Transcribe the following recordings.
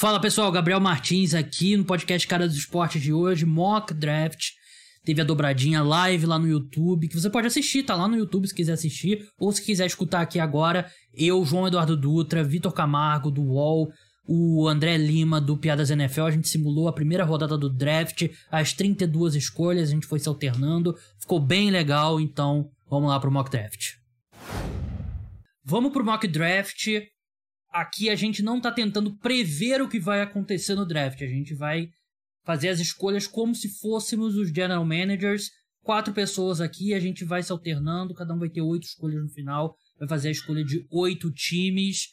Fala pessoal, Gabriel Martins aqui no podcast Cara dos Esportes de hoje, Mock Draft. Teve a dobradinha live lá no YouTube, que você pode assistir, tá lá no YouTube se quiser assistir, ou se quiser escutar aqui agora, eu, João Eduardo Dutra, Vitor Camargo do UOL, o André Lima do Piadas NFL, a gente simulou a primeira rodada do draft, as 32 escolhas, a gente foi se alternando, ficou bem legal, então vamos lá pro mock draft. Vamos pro mock draft. Aqui a gente não tá tentando prever o que vai acontecer no draft, a gente vai fazer as escolhas como se fôssemos os general managers. Quatro pessoas aqui, a gente vai se alternando, cada um vai ter oito escolhas no final, vai fazer a escolha de oito times.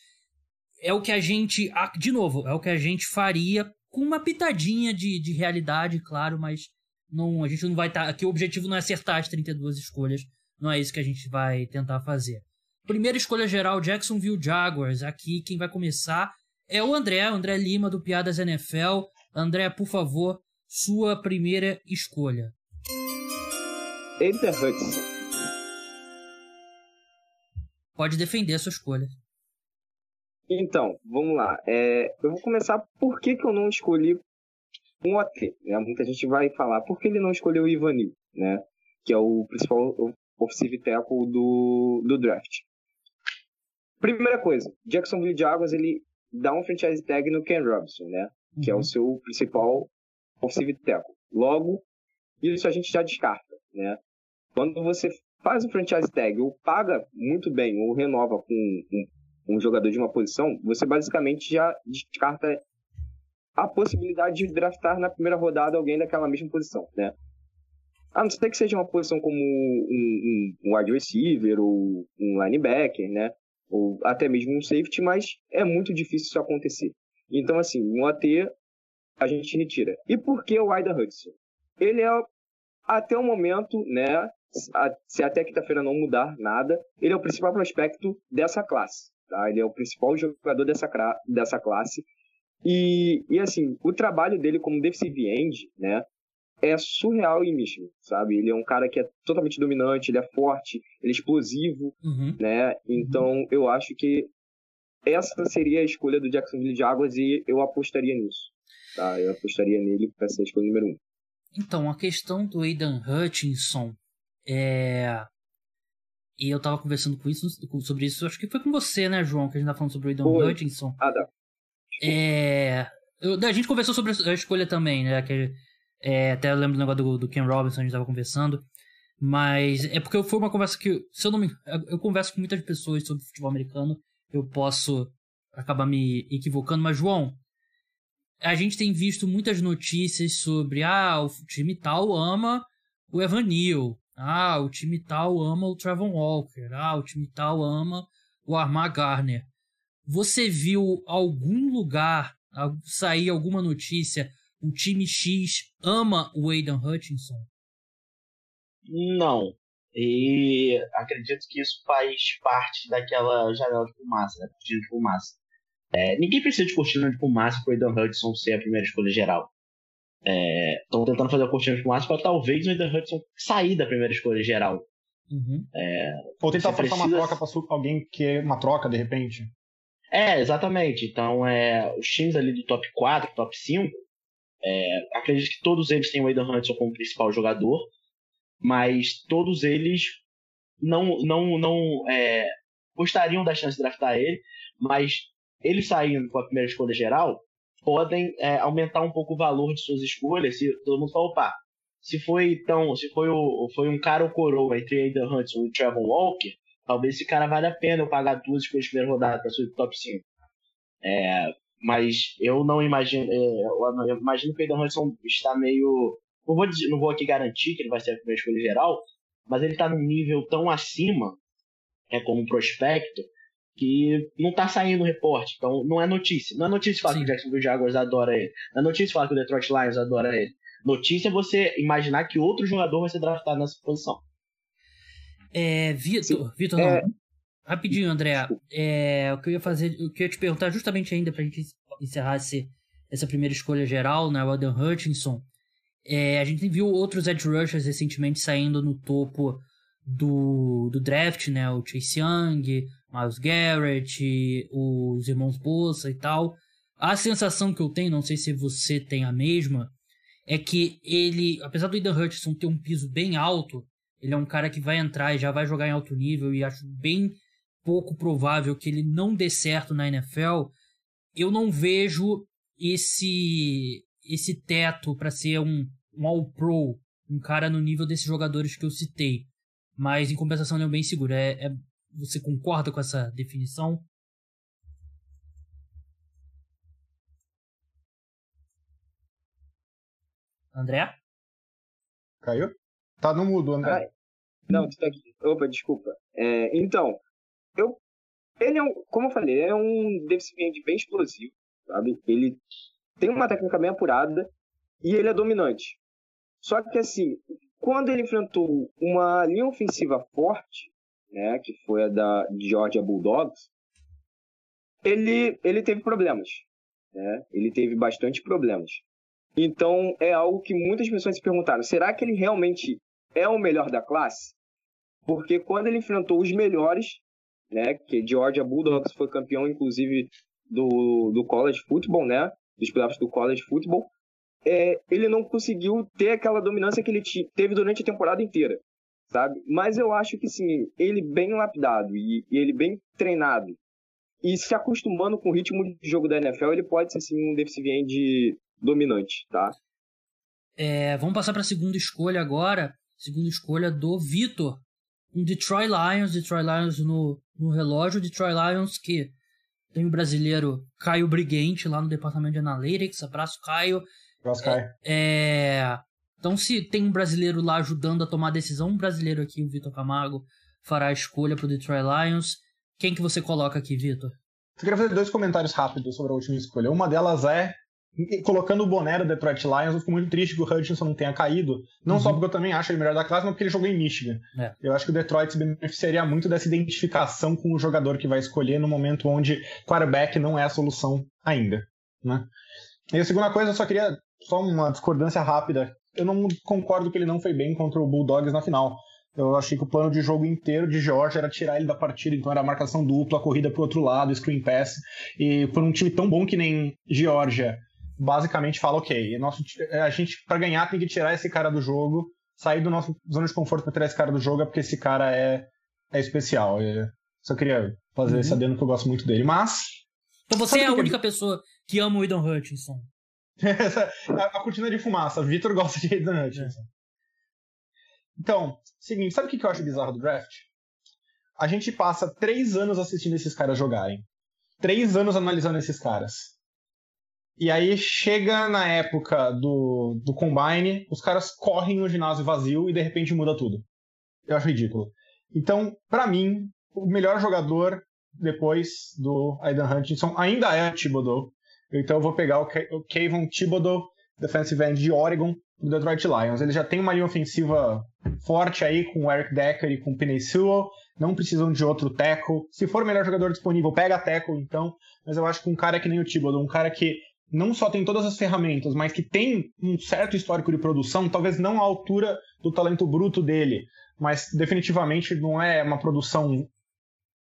É o que a gente, de novo, é o que a gente faria com uma pitadinha de, de realidade, claro, mas não, a gente não vai estar. Tá, aqui o objetivo não é acertar as 32 escolhas, não é isso que a gente vai tentar fazer. Primeira escolha geral, Jacksonville Jaguars. Aqui quem vai começar é o André, o André Lima do Piadas NFL. André, por favor, sua primeira escolha. Eita Hudson. Pode defender a sua escolha. Então, vamos lá. É, eu vou começar por que, que eu não escolhi um OT. Né? Muita gente vai falar por que ele não escolheu o Ivanil, né? que é o principal offensive tackle do, do draft. Primeira coisa, Jacksonville Jaguars ele dá um franchise tag no Ken Robinson, né? que é o uhum. seu principal offensive tackle. Logo, isso a gente já descarta, né? Quando você faz o franchise tag ou paga muito bem ou renova com um, um jogador de uma posição, você basicamente já descarta a possibilidade de draftar na primeira rodada alguém daquela mesma posição, né? A não ser que seja uma posição como um, um, um wide receiver ou um linebacker, né? Ou até mesmo um safety, mas é muito difícil isso acontecer. Então, assim, um AT a gente retira. E por que o Aidan Hudson? Ele é, até o momento, né, se até quinta-feira não mudar nada, ele é o principal prospecto dessa classe. Tá? Ele é o principal jogador dessa, dessa classe. E, e assim, o trabalho dele como defensive end, né, é surreal em Michigan, sabe? Ele é um cara que é totalmente dominante, ele é forte, ele é explosivo, uhum. né? Então, uhum. eu acho que essa seria a escolha do Jacksonville Jaguars e eu apostaria nisso. Tá? Eu apostaria nele para ser a escolha número um. Então, a questão do Aidan Hutchinson é. E eu tava conversando com isso, sobre isso, acho que foi com você, né, João, que a gente tava falando sobre o Aidan foi. Hutchinson. Ah, dá. É. Eu, a gente conversou sobre a escolha também, né? Que, é, até eu lembro do negócio do, do Ken Robinson, a gente tava conversando. Mas é porque foi uma conversa que, se eu não me. Eu converso com muitas pessoas sobre futebol americano eu posso acabar me equivocando, mas João, a gente tem visto muitas notícias sobre ah, o time tal ama o Evan Neal, ah, o time tal ama o Trevor Walker, ah, o time tal ama o Armar Garner. Você viu algum lugar sair alguma notícia, o time X ama o Aidan Hutchinson? Não, e acredito que isso faz parte daquela janela de fumaça, né? Cortina de fumaça. É, ninguém precisa de cortina de fumaça para o Aidan Hudson ser a primeira escolha geral. Estão é, tentando fazer a cortina de fumaça para talvez o Aidan Hudson sair da primeira escolha geral. Uhum. É, Ou tentar forçar precisa... uma troca para alguém que é uma troca de repente. É, exatamente. Então, é, os times ali do top 4, top 5, é, acredito que todos eles têm o Aidan Hudson como principal jogador mas todos eles não não não é, gostariam da chance de draftar ele, mas ele saindo com a primeira escolha geral podem é, aumentar um pouco o valor de suas escolhas se todo mundo falar, opa, se foi então, se foi o foi um cara ou coroa entre Aidan Hudson e Trevor Walker, talvez esse cara vale a pena eu pagar duas escolhas de primeira rodada para subir top 5. É, mas eu não imagino, é, eu imagino que o Aidan Hudson está meio não vou, dizer, não vou aqui garantir que ele vai ser a primeira escolha geral, mas ele está num nível tão acima, é como prospecto, que não está saindo reporte. Então, não é notícia. Não é notícia falar Sim. que o Jacksonville Jaguars adora ele. Não é notícia falar que o Detroit Lions adora ele. Notícia é você imaginar que outro jogador vai ser draftado nessa posição. É, Vitor, Vitor, é... Rapidinho, André. É, o que eu ia fazer, o que eu ia te perguntar justamente ainda pra gente encerrar esse, essa primeira escolha geral, né, o Adam Hutchinson. É, a gente viu outros edge rushers recentemente saindo no topo do, do draft, né? O Chase Young, Miles Garrett, os irmãos Bolsa e tal. A sensação que eu tenho, não sei se você tem a mesma, é que ele, apesar do Aidan Hutchinson ter um piso bem alto, ele é um cara que vai entrar e já vai jogar em alto nível e acho bem pouco provável que ele não dê certo na NFL. Eu não vejo esse esse teto para ser um, um All-Pro, um cara no nível desses jogadores que eu citei. Mas em compensação ele é bem seguro. É, é, você concorda com essa definição? André? Caiu? Tá no mudo, André. Ah, não, tu tá aqui. Opa, desculpa. É, então, eu. Ele é um. Como eu falei, é um defensive bem explosivo, sabe? Ele tem uma técnica bem apurada e ele é dominante. Só que assim, quando ele enfrentou uma linha ofensiva forte, né, que foi a da Georgia Bulldogs, ele, ele teve problemas. Né? Ele teve bastante problemas. Então é algo que muitas pessoas se perguntaram: será que ele realmente é o melhor da classe? Porque quando ele enfrentou os melhores, né, que Georgia Bulldogs foi campeão inclusive do, do college football, né, dos playoffs do college football, é, ele não conseguiu ter aquela dominância que ele teve durante a temporada inteira, sabe? Mas eu acho que sim, ele bem lapidado e, e ele bem treinado e se acostumando com o ritmo de jogo da NFL, ele pode ser sim um defensive end dominante, tá? É, vamos passar para a segunda escolha agora. Segunda escolha do Vitor. Um Detroit Lions, Detroit Lions no, no relógio. Detroit Lions que tem o brasileiro Caio Briguente lá no departamento de Analytics. Abraço, Caio. Abraço, Caio. É, é, então, se tem um brasileiro lá ajudando a tomar a decisão, um brasileiro aqui, o Vitor Camargo, fará a escolha para o Detroit Lions. Quem que você coloca aqui, Vitor? Eu queria fazer dois comentários rápidos sobre a última escolha. Uma delas é colocando o boné do Detroit Lions, eu fico muito triste que o Hutchinson não tenha caído. Não uhum. só porque eu também acho ele melhor da classe, mas porque ele jogou em Michigan. É. Eu acho que o Detroit se beneficiaria muito dessa identificação com o jogador que vai escolher no momento onde quarterback não é a solução ainda. Né? E a segunda coisa, eu só queria só uma discordância rápida. Eu não concordo que ele não foi bem contra o Bulldogs na final. Eu achei que o plano de jogo inteiro de George era tirar ele da partida, então era marcação dupla, corrida pro outro lado, screen pass. E por um time tão bom que nem Georgia, basicamente fala, ok, nosso, é, a gente, para ganhar, tem que tirar esse cara do jogo, sair do nosso zona de conforto para tirar esse cara do jogo, é porque esse cara é, é especial. Eu só queria fazer uhum. esse adendo que eu gosto muito dele. Mas. Então você é a única que... pessoa que ama o Aidan Hutchinson. a, a cortina de fumaça. Vitor gosta de Aidan Hutchinson. Então, seguinte, sabe o que eu acho bizarro do draft? A gente passa três anos assistindo esses caras jogarem. Três anos analisando esses caras. E aí chega na época do, do Combine, os caras correm no ginásio vazio e de repente muda tudo. Eu acho ridículo. Então, para mim, o melhor jogador depois do Aidan Hutchinson ainda é Thibodeau. Então eu vou pegar o, Ke o Kayvon Thibodeau, defensive end de Oregon, do Detroit Lions. Ele já tem uma linha ofensiva forte aí com o Eric Decker e com o Penny Sewell. Não precisam de outro tackle. Se for o melhor jogador disponível, pega tackle então. Mas eu acho que um cara que nem o Thibodeau, um cara que não só tem todas as ferramentas, mas que tem um certo histórico de produção, talvez não à altura do talento bruto dele, mas definitivamente não é uma produção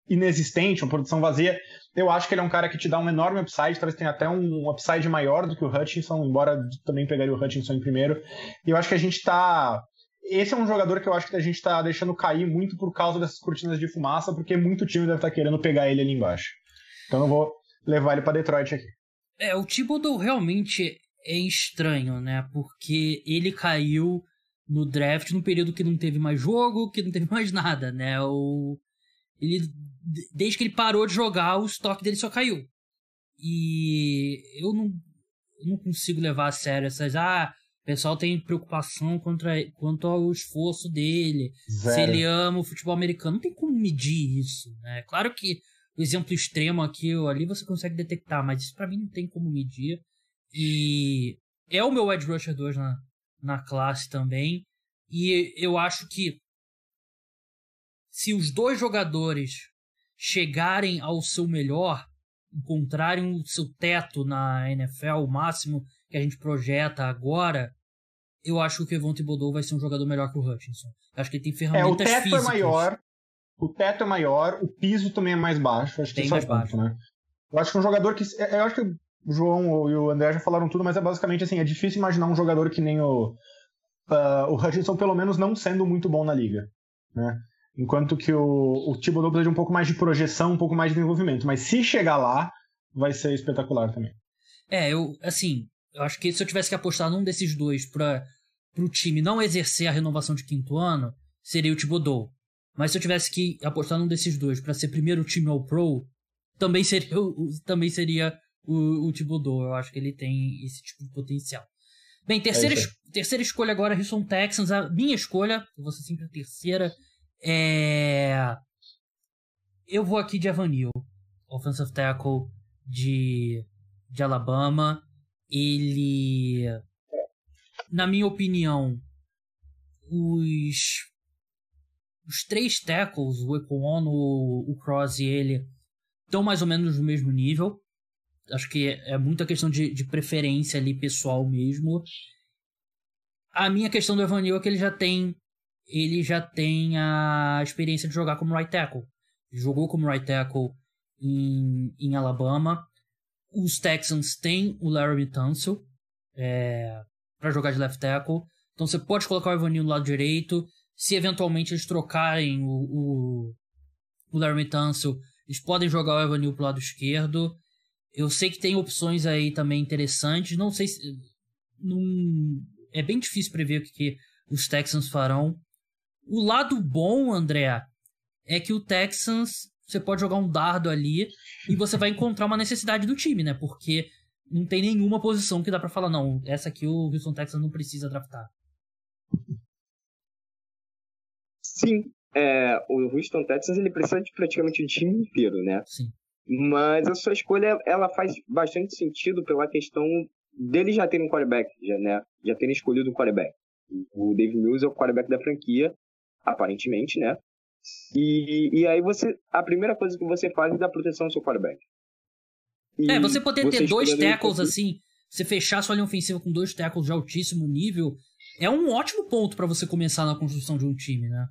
inexistente, uma produção vazia. Eu acho que ele é um cara que te dá um enorme upside, talvez tenha até um upside maior do que o Hutchinson, embora também pegaria o Hutchinson em primeiro. E eu acho que a gente está esse é um jogador que eu acho que a gente está deixando cair muito por causa dessas cortinas de fumaça, porque muito time deve estar tá querendo pegar ele ali embaixo. Então eu vou levar ele para Detroit aqui. É, o Thibodeau realmente é estranho, né? Porque ele caiu no draft num período que não teve mais jogo, que não teve mais nada, né? O... Ele, desde que ele parou de jogar, o estoque dele só caiu. E eu não, eu não consigo levar a sério essas. Ah, o pessoal tem preocupação contra, quanto ao esforço dele, Zero. se ele ama o futebol americano. Não tem como medir isso, né? Claro que o exemplo extremo aqui ou ali você consegue detectar, mas isso para mim não tem como medir. E é o meu Edge Rusher 2 na, na classe também. E eu acho que se os dois jogadores chegarem ao seu melhor, encontrarem o seu teto na NFL, o máximo que a gente projeta agora, eu acho que o Evon Thibodeau vai ser um jogador melhor que o Hutchinson. Eu acho que ele tem ferramentas físicas. É, o teto físicas. é maior, o teto é maior, o piso também é mais baixo. Acho que Bem mais baixo. né? Eu acho que um jogador que. Eu acho que o João e o André já falaram tudo, mas é basicamente assim, é difícil imaginar um jogador que nem o, uh, o Hutchinson, pelo menos não sendo muito bom na liga. Né? Enquanto que o, o Thibodeau precisa de um pouco mais de projeção, um pouco mais de desenvolvimento. Mas se chegar lá, vai ser espetacular também. É, eu, assim, eu acho que se eu tivesse que apostar num desses dois para o time não exercer a renovação de quinto ano, seria o Thibodeau. Mas se eu tivesse que apostar num desses dois para ser primeiro time ao Pro, também seria, também seria o, o Thibodeau. Eu acho que ele tem esse tipo de potencial. Bem, terceira, é terceira escolha agora, Houston Texans. A minha escolha, eu vou ser sempre a terceira, é. Eu vou aqui de Avanil, offensive tackle de, de Alabama. Ele, na minha opinião, os, os três tackles, o Econo, o Cross e ele, estão mais ou menos no mesmo nível. Acho que é, é muita questão de, de preferência ali pessoal mesmo. A minha questão do Evanil é que ele já tem ele já tem a experiência de jogar como right tackle. Ele jogou como right tackle em, em Alabama. Os Texans têm o Larry Tunsil é, para jogar de left tackle. Então você pode colocar o Evanil no lado direito. Se eventualmente eles trocarem o, o, o Larry Tunsil, eles podem jogar o Evanil pro lado esquerdo. Eu sei que tem opções aí também interessantes. Não sei se. É bem difícil prever o que, que os Texans farão. O lado bom, André, é que o Texans você pode jogar um dardo ali e você vai encontrar uma necessidade do time, né? Porque não tem nenhuma posição que dá para falar, não, essa aqui o Houston Texans não precisa draftar. Sim, é, o Houston Texans ele precisa de praticamente o time inteiro, né? Sim. Mas a sua escolha ela faz bastante sentido pela questão deles já terem um quarterback, já, né? Já terem escolhido um quarterback. O Dave Mills é o quarterback da franquia, aparentemente, né? E, e aí você. A primeira coisa que você faz é dar proteção ao seu quarterback. E é, você poder ter dois tackles assim, você fechar sua linha ofensiva com dois tackles de altíssimo nível, é um ótimo ponto para você começar na construção de um time, né?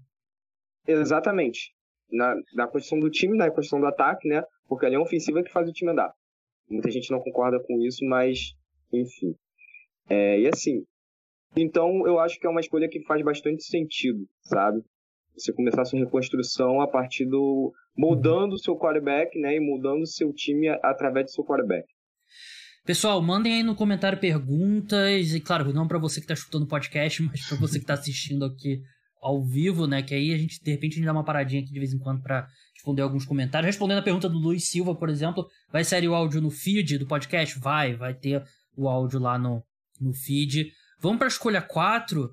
Exatamente. Na, na do time, na construção do ataque, né? Porque a linha ofensiva é que faz o time andar. Muita gente não concorda com isso, mas, enfim. É, e assim, então eu acho que é uma escolha que faz bastante sentido, sabe? Você começar a sua reconstrução a partir do. moldando o seu quarterback, né? E moldando o seu time através do seu quarterback. Pessoal, mandem aí no comentário perguntas, e claro, não para você que tá escutando o podcast, mas para você que tá assistindo aqui ao vivo, né? Que aí a gente, de repente, a gente dá uma paradinha aqui de vez em quando para responder alguns comentários. Respondendo a pergunta do Luiz Silva, por exemplo, vai sair o áudio no feed do podcast? Vai, vai ter o áudio lá no, no feed. Vamos para a escolha 4,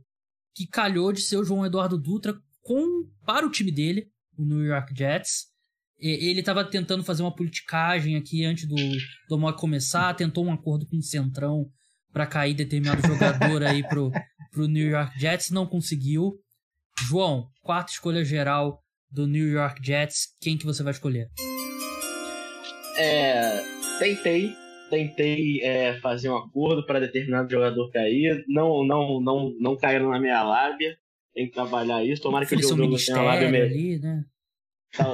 que calhou de ser o João Eduardo Dutra com, para o time dele, o New York Jets. Ele estava tentando fazer uma politicagem aqui antes do, do mock começar, tentou um acordo com o Centrão para cair determinado jogador aí pro, pro New York Jets, não conseguiu. João, quarta escolha geral do New York Jets, quem que você vai escolher? É, tentei, tentei é, fazer um acordo para determinado jogador cair, não, não, não, não caíram na minha lábia, tem que trabalhar isso. Tomara que o Joe Douglas tenha uma lábia melhor. Né?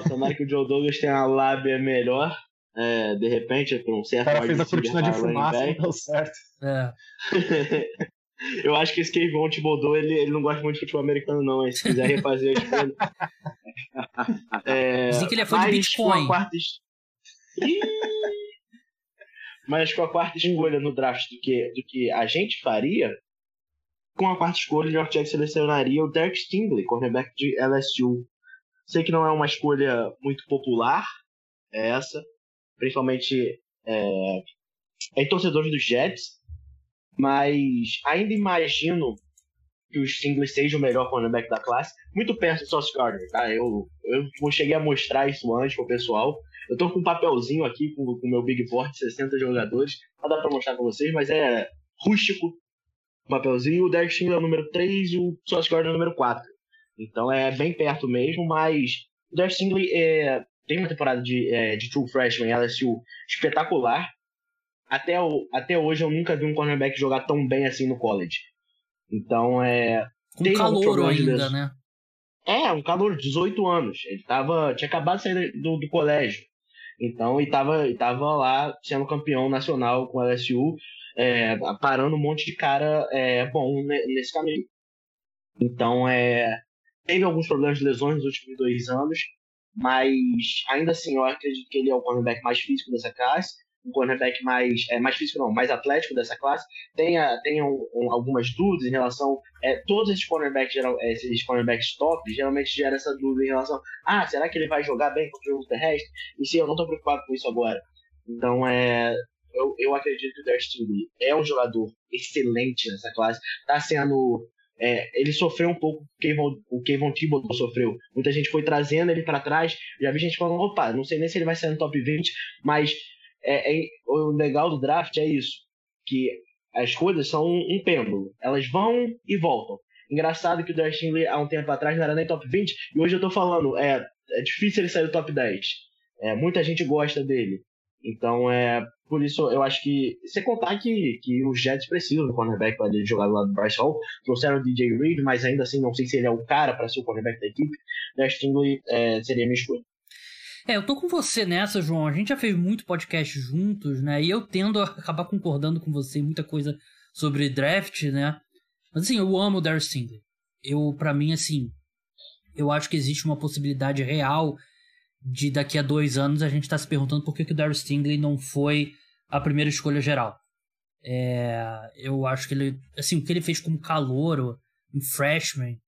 Tomara que o Joe Douglas tenha uma lábia melhor. É, de repente, por um certo. O cara fez a cortina de fumaça, não deu certo. É. Eu acho que esse Kevon Thibodeau, ele, ele não gosta muito de futebol americano, não. Se quiser refazer, tipo, ele... é, Dizem que ele é fã de Bitcoin. Quarta... mas com a quarta escolha no draft do que, do que a gente faria, com a quarta escolha, o New York Jets selecionaria o Derek Stingley, cornerback de LSU. Sei que não é uma escolha muito popular, é essa, principalmente é, em torcedores dos Jets, mas ainda imagino que o Stingley seja o melhor cornerback da classe, muito perto do Sauce Gardner, tá? Eu, eu cheguei a mostrar isso antes pro pessoal. Eu tô com um papelzinho aqui com o meu Big Board de 60 jogadores, não dá pra mostrar pra vocês, mas é rústico o papelzinho. O Derek Stingley é o número 3 e o Sauce Gardner é o número 4. Então é bem perto mesmo, mas o Derek Stingley é, tem uma temporada de, é, de True Freshman LSU espetacular até, o, até hoje eu nunca vi um cornerback jogar tão bem assim no college. Então é. Com calor ainda, né? É, um calor, 18 anos. Ele tava, tinha acabado de sair do, do colégio. Então, e tava, e tava lá sendo campeão nacional com o LSU, é, parando um monte de cara é, bom nesse caminho. Então, é, teve alguns problemas de lesões nos últimos dois anos, mas ainda assim eu acredito que ele é o cornerback mais físico dessa classe, um cornerback mais, é, mais físico não, mais atlético dessa classe. Tenha, tenha um, um, algumas dúvidas em relação, é, todos esses cornerbacks, geral, esses cornerbacks top, geralmente gera essa dúvida em relação, ah, será que ele vai jogar bem contra o jogo terrestre? E sim, eu não estou preocupado com isso agora. Então, é, eu, eu acredito que o Derek Stingley é um jogador excelente nessa classe, está sendo é, ele sofreu um pouco o o Thibodeau sofreu. Muita gente foi trazendo ele para trás. Já vi gente falando, opa, não sei nem se ele vai sair no top 20, mas é, é, o legal do draft é isso, que as coisas são um, um pêndulo. Elas vão e voltam. Engraçado que o Dustin Lee, há um tempo atrás, não era nem top 20, e hoje eu tô falando, é, é difícil ele sair do top 10. É, muita gente gosta dele. Então, é, por isso, eu acho que. Você contar que, que os Jets precisam do cornerback para jogar do lado do Bryce Hall. Trouxeram o DJ Reed, mas ainda assim não sei se ele é o cara para ser o cornerback da equipe. Dash Stingley é, seria minha escolha. É, eu tô com você nessa, João. A gente já fez muito podcast juntos, né? E eu tendo a acabar concordando com você em muita coisa sobre draft, né? Mas assim, eu amo o Darius Stingley. Eu, para mim, assim, eu acho que existe uma possibilidade real de daqui a dois anos a gente tá se perguntando por que, que o Darius Stingley não foi a primeira escolha geral. É, eu acho que ele, assim, o que ele fez como calouro, um freshman,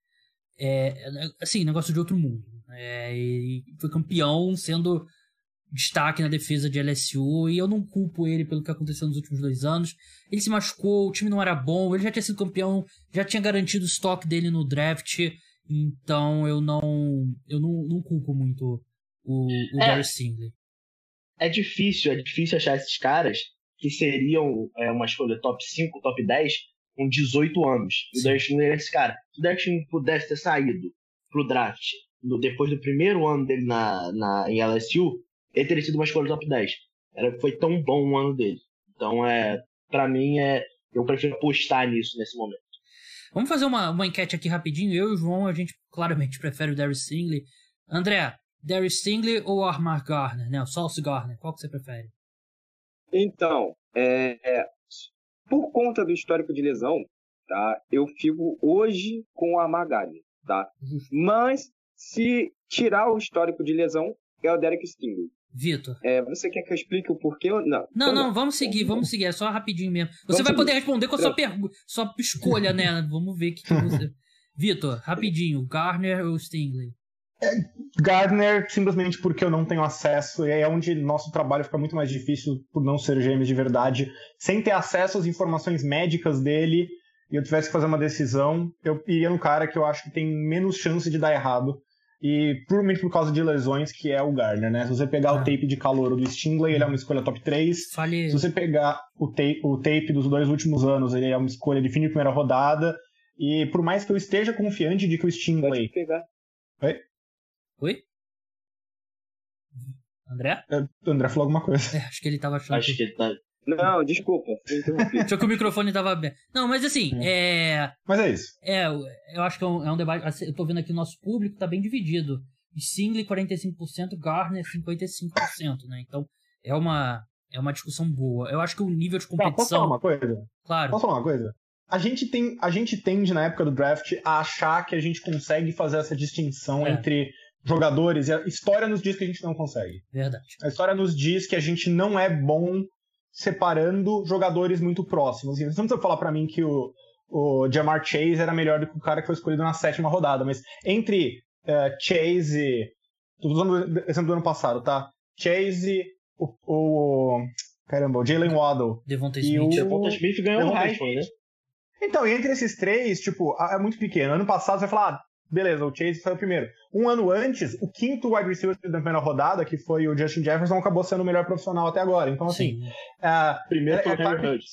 é, assim, negócio de outro mundo. É, e foi campeão sendo destaque na defesa de LSU e eu não culpo ele pelo que aconteceu nos últimos dois anos. Ele se machucou, o time não era bom, ele já tinha sido campeão, já tinha garantido o estoque dele no draft, então eu não eu não, não culpo muito o, o é, Stingley é difícil, é difícil achar esses caras que seriam é, uma escolha top 5, top 10 com 18 anos. Sim. O Derek é esse cara. Se o Derek pudesse ter saído pro draft no, depois do primeiro ano dele na, na, em LSU, ele teria sido uma escolha top 10. Era, foi tão bom o ano dele. Então, é, para mim, é, eu prefiro apostar nisso nesse momento. Vamos fazer uma, uma enquete aqui rapidinho. Eu e o João, a gente claramente prefere o Darius Singley. André, Darius Stingley ou Armar Garner, né? O Sauce Garner, qual que você prefere? Então, é, é, por conta do histórico de lesão, tá? Eu fico hoje com o Armar Garner, tá? Mas se tirar o histórico de lesão, é o Derek Stingley. Vitor. É, você quer que eu explique o porquê? Não. Não, então, não, vamos seguir, vamos seguir. É só rapidinho mesmo. Você vamos vai poder responder com a sua pergunta, sua escolha, né? Vamos ver o que, que você. Vitor, rapidinho, Garner ou Stingley? Gardner, simplesmente porque eu não tenho acesso, e aí é onde nosso trabalho fica muito mais difícil por não ser gêmeos de verdade. Sem ter acesso às informações médicas dele, e eu tivesse que fazer uma decisão, eu iria no cara que eu acho que tem menos chance de dar errado. E provavelmente por causa de lesões, que é o Gardner, né? Se você pegar ah. o tape de calor do Stingley, ele é uma escolha top 3. Fale... Se você pegar o tape, o tape dos dois últimos anos, ele é uma escolha de fim de primeira rodada. E por mais que eu esteja confiante de que o Stingley. Pode pegar. Oi? Oi? André? É, André falou alguma coisa. É, acho que ele tava achando. Acho que ele tá. Não, desculpa. Achou que o microfone tava aberto. Não, mas assim, é. é... Mas é isso. É, eu acho que é um, é um, debate. Assim, eu tô vendo aqui o nosso público tá bem dividido. Single 45%, Garner 55%, né? Então é uma, é uma discussão boa. Eu acho que o nível de competição. Posso falar uma coisa? Claro. Posso falar uma coisa? A gente, tem, a gente tende, na época do draft, a achar que a gente consegue fazer essa distinção é. entre jogadores, e a história nos diz que a gente não consegue. Verdade. A história nos diz que a gente não é bom separando jogadores muito próximos. Você não precisa falar para mim que o, o Jamar Chase era melhor do que o cara que foi escolhido na sétima rodada, mas entre uh, Chase e. Tô usando o exemplo do ano passado, tá? Chase, o. o caramba, o Jalen Waddle. Devonta Smith. E o Devonta Smith ganhou o Heisman, né? Então, e entre esses três, tipo, é muito pequeno. Ano passado você vai falar, ah, beleza, o Chase foi o primeiro. Um ano antes, o quinto wide receiver da primeira rodada, que foi o Justin Jefferson, acabou sendo o melhor profissional até agora. Então, assim. Uh, primeiro foi é, o Henry Ruggs.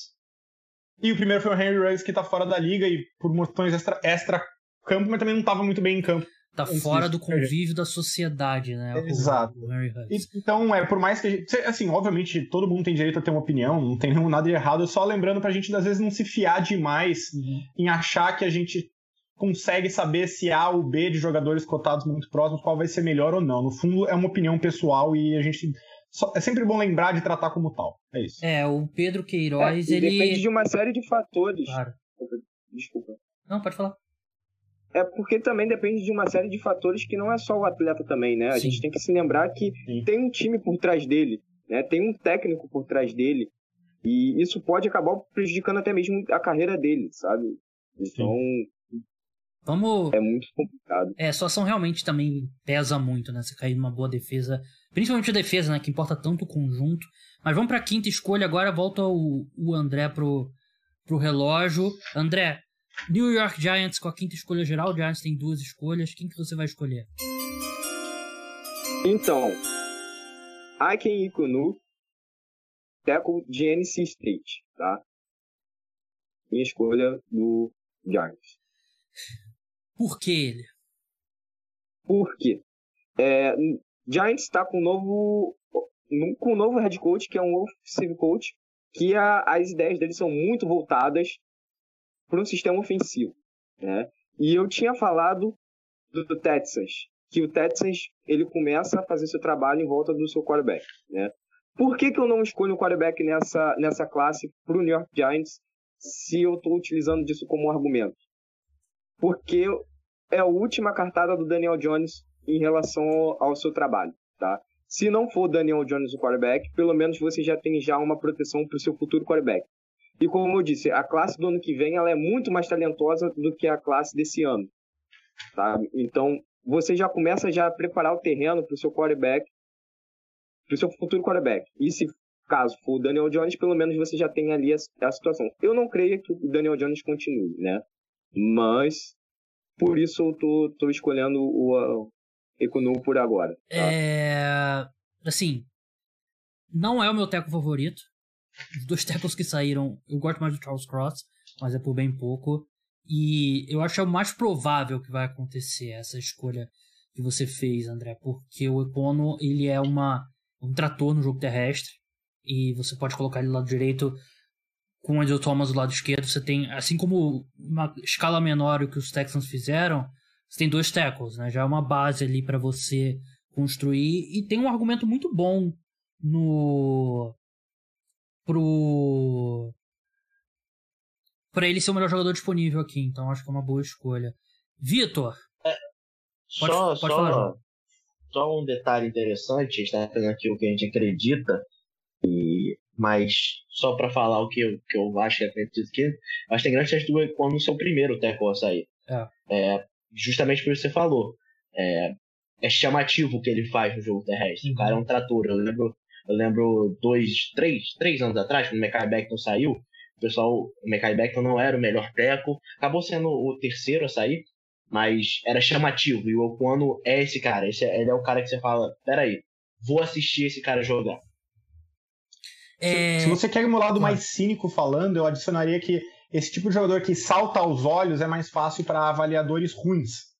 E o primeiro foi o Henry Ruggs, que tá fora da liga e por motivos extra, extra campo, mas também não tava muito bem em campo. Tá fora do convívio da sociedade, né? Exato. O então, é, por mais que a gente. Assim, obviamente, todo mundo tem direito a ter uma opinião, não tem nada de errado, só lembrando pra gente, às vezes, não se fiar demais uhum. em achar que a gente consegue saber se A ou B de jogadores cotados muito próximos, qual vai ser melhor ou não. No fundo, é uma opinião pessoal e a gente só, é sempre bom lembrar de tratar como tal. É isso. É, o Pedro Queiroz, é, ele. Depende de uma série de fatores. Claro. Desculpa. Não, pode falar. É porque também depende de uma série de fatores que não é só o atleta também, né? A Sim. gente tem que se lembrar que Sim. tem um time por trás dele, né? Tem um técnico por trás dele. E isso pode acabar prejudicando até mesmo a carreira dele, sabe? Então Vamos. é muito complicado. É, a situação realmente também pesa muito, né? Você cair numa boa defesa. Principalmente a defesa, né? Que importa tanto o conjunto. Mas vamos pra quinta escolha agora. Volta o, o André pro, pro relógio. André, New York Giants com a quinta escolha geral. O Giants tem duas escolhas. Quem que você vai escolher? Então, Aiken Ikunu, tackle de NC State, tá? Minha escolha do Giants. Por que ele? Por quê? É, Giants está com um novo com um novo head coach, que é um offensive coach, que a, as ideias dele são muito voltadas para um sistema ofensivo, né? E eu tinha falado do, do Texans, que o Texans ele começa a fazer seu trabalho em volta do seu quarterback, né? Por que, que eu não escolho um quarterback nessa, nessa classe para o New York Giants se eu estou utilizando disso como um argumento? Porque é a última cartada do Daniel Jones em relação ao, seu trabalho, tá? Se não for Daniel Jones o quarterback, pelo menos você já tem já uma proteção para o seu futuro quarterback. E como eu disse, a classe do ano que vem ela é muito mais talentosa do que a classe desse ano, tá? Então você já começa já a preparar o terreno para o seu quarterback, para o seu futuro quarterback. E se caso for Daniel Jones, pelo menos você já tem ali a, a situação. Eu não creio que o Daniel Jones continue, né? Mas por isso eu tô, tô escolhendo o, Econo por agora. Tá? É. Assim. Não é o meu teco favorito. Os dois tecos que saíram, eu gosto mais do Charles Cross, mas é por bem pouco. E eu acho que é o mais provável que vai acontecer essa escolha que você fez, André, porque o Econo ele é uma, um trator no jogo terrestre e você pode colocar ele do lado direito com o Andrew Thomas do lado esquerdo. Você tem, assim como uma escala menor o que os Texans fizeram, você tem dois tackles, né? Já é uma base ali para você construir e tem um argumento muito bom no pro para ele ser o melhor jogador disponível aqui, então acho que é uma boa escolha. Vitor, Pode- só, pode só, falar, só um detalhe interessante, a gente está fazendo aqui o que a gente acredita, mas só para falar o que eu, que eu acho que acredito que eu acho que tem grande chance do Econo ser o primeiro tackle a sair. É. justamente por isso que você falou. É, é chamativo o que ele faz no jogo terrestre. Uhum. O cara é um trator. Eu lembro, eu lembro dois, três, três anos atrás, quando o Mekai Beckton saiu, o pessoal, o Mekai Beckton não era o melhor teco, acabou sendo o terceiro a sair, mas era chamativo. E o Okwano é esse cara. Esse é, ele é o cara que você fala, peraí, vou assistir esse cara jogar. É, Se você quer ir no lado Claro. mais cínico falando, eu adicionaria que esse tipo de jogador que salta aos olhos é mais fácil para avaliadores ruins.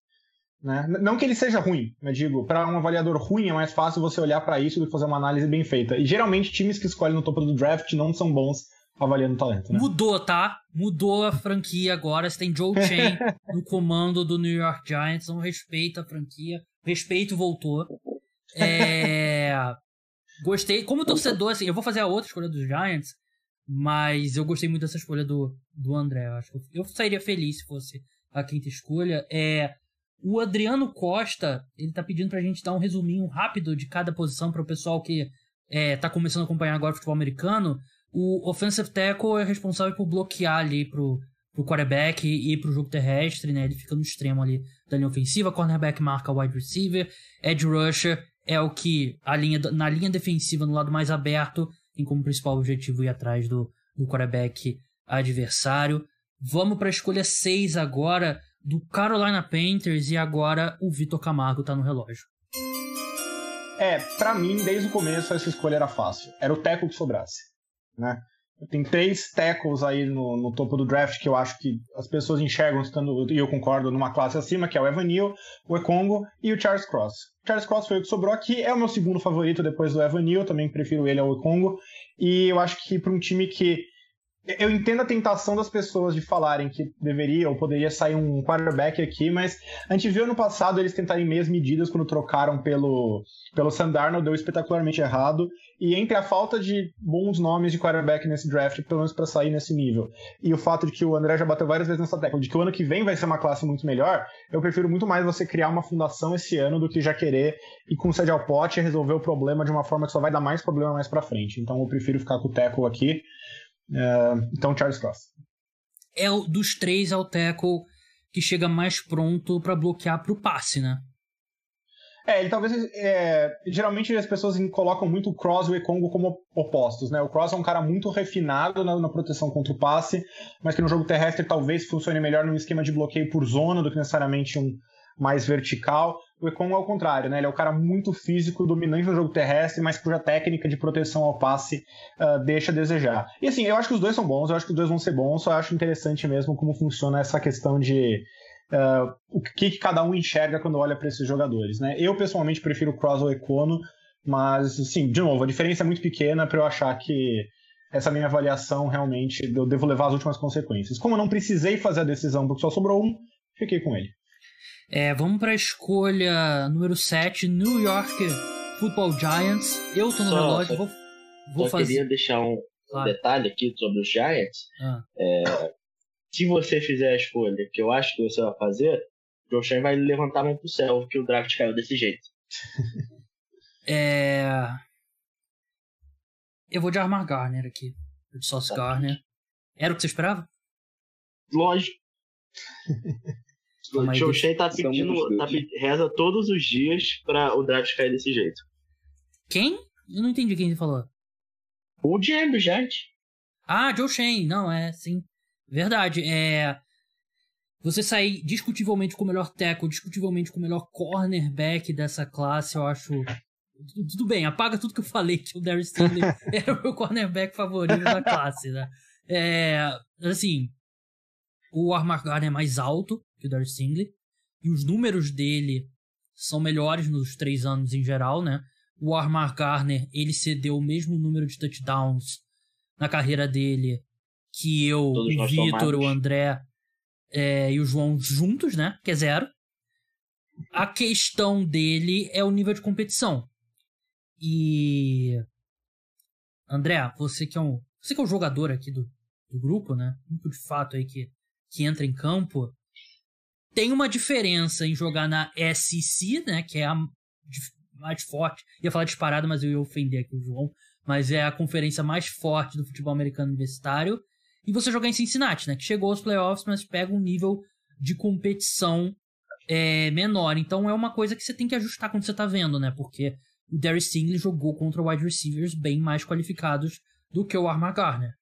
Né? Não que ele seja ruim, eu digo, para um avaliador ruim é mais fácil você olhar para isso do que fazer uma análise bem feita. E geralmente times que escolhem no topo do draft não são bons avaliando talento. Né? Mudou, tá? Mudou a franquia agora. Você tem Joe Chain no comando do New York Giants. Não respeita a franquia. Respeito voltou. É... Gostei. Como torcedor, assim, eu vou fazer a outra escolha dos Giants, mas eu gostei muito dessa escolha do, do André. Eu acho que eu, sairia feliz se fosse a quinta escolha. É... O Adriano Costa, ele tá pedindo pra gente dar um resuminho rápido de cada posição para o pessoal que é, tá começando a acompanhar agora o futebol americano. O offensive tackle é responsável por bloquear ali pro, pro quarterback e, e pro jogo terrestre, né? Ele fica no extremo ali da linha ofensiva, cornerback marca wide receiver, edge rusher é o que a linha, na linha defensiva, no lado mais aberto, tem como principal objetivo ir atrás do, do quarterback adversário. Vamos para a escolha 6 agora do Carolina Panthers e agora o Vitor Camargo tá no relógio. É, pra mim, desde o começo, essa escolha era fácil. Era o tackle que sobrasse. Né? Tem três tackles aí no, no topo do draft que eu acho que as pessoas enxergam, estando, e eu concordo, numa classe acima, que é o Evan Neal, o Ekongo e o Charles Cross. O Charles Cross foi o que sobrou aqui, é o meu segundo favorito depois do Evan Neal, também prefiro ele ao Ekongo. E eu acho que para um time que eu entendo a tentação das pessoas de falarem que deveria ou poderia sair um quarterback aqui, mas a gente viu ano passado eles tentarem meias medidas quando trocaram pelo, pelo Sandarno, deu espetacularmente errado. E entre a falta de bons nomes de quarterback nesse draft, pelo menos para sair nesse nível, e o fato de que o André já bateu várias vezes nessa tecla, de que o ano que vem vai ser uma classe muito melhor, eu prefiro muito mais você criar uma fundação esse ano do que já querer ir com sede ao pote e resolver o problema de uma forma que só vai dar mais problema mais para frente. Então eu prefiro ficar com o tackle aqui. É, então, Charles Cross. É o, dos três é o tackle que chega mais pronto para bloquear pro passe, né? É, ele talvez. É, geralmente as pessoas colocam muito o Cross e o Ekongo como opostos, né? O Cross é um cara muito refinado na, na, proteção contra o passe, mas que no jogo terrestre talvez funcione melhor num esquema de bloqueio por zona do que necessariamente um mais vertical. O Ekong é o contrário, né? Ele é um cara muito físico, dominante no jogo terrestre, mas cuja técnica de proteção ao passe uh, deixa a desejar. E assim, eu acho que os dois são bons, eu acho que os dois vão ser bons, só acho interessante mesmo como funciona essa questão de uh, o que, que, cada um enxerga quando olha para esses jogadores, né? Eu pessoalmente prefiro o Cross ou Econo, mas assim, de novo, a diferença é muito pequena para eu achar que essa minha avaliação realmente eu devo levar as últimas consequências. Como eu não precisei fazer a decisão porque só sobrou um, fiquei com ele. É, vamos para a escolha número 7, New York Football Giants. Eu tô no só, relógio, só, vou, vou só fazer. queria deixar um claro. detalhe aqui sobre os Giants. Ah. É, se você fizer a escolha que eu acho que você vai fazer, o Joe Shane vai levantar a mão pro céu, que o draft caiu desse jeito. é... Eu vou de Armar Garner aqui. De Sauce tá. Garner. Era o que você esperava? Lógico. O Joe Shane tá pedindo, tá, reza todos os dias pra o draft cair desse jeito. Quem? Eu não entendi quem ele falou. O do Giants. Ah, Joe Shane. Não, é, sim. Verdade. É... Você sair discutivelmente com o melhor tackle, discutivelmente com o melhor cornerback dessa classe, eu acho... Tudo bem, apaga tudo que eu falei que o Darius Stanley era o meu cornerback favorito da classe, né? É... Assim, o Armar Gardner é mais alto que o Darius Stingley. E os números dele são melhores nos três anos em geral, né? O Armar Garner, ele cedeu o mesmo número de touchdowns na carreira dele que eu, Todos o Vitor, o André é, e o João juntos, né? Que é zero. A questão dele é o nível de competição. E. André, você que é um. Você que é um jogador aqui do, do grupo, né? Muito de fato aí que que entra em campo, tem uma diferença em jogar na SEC, né, que é a mais forte. Ia falar disparada, mas eu ia ofender aqui o João. Mas é a conferência mais forte do futebol americano universitário. E você jogar em Cincinnati, né, que chegou aos playoffs, mas pega um nível de competição é, menor. Então é uma coisa que você tem que ajustar quando você tá vendo, né, porque o Darius Stingley jogou contra wide receivers bem mais qualificados do que o Armar Garner.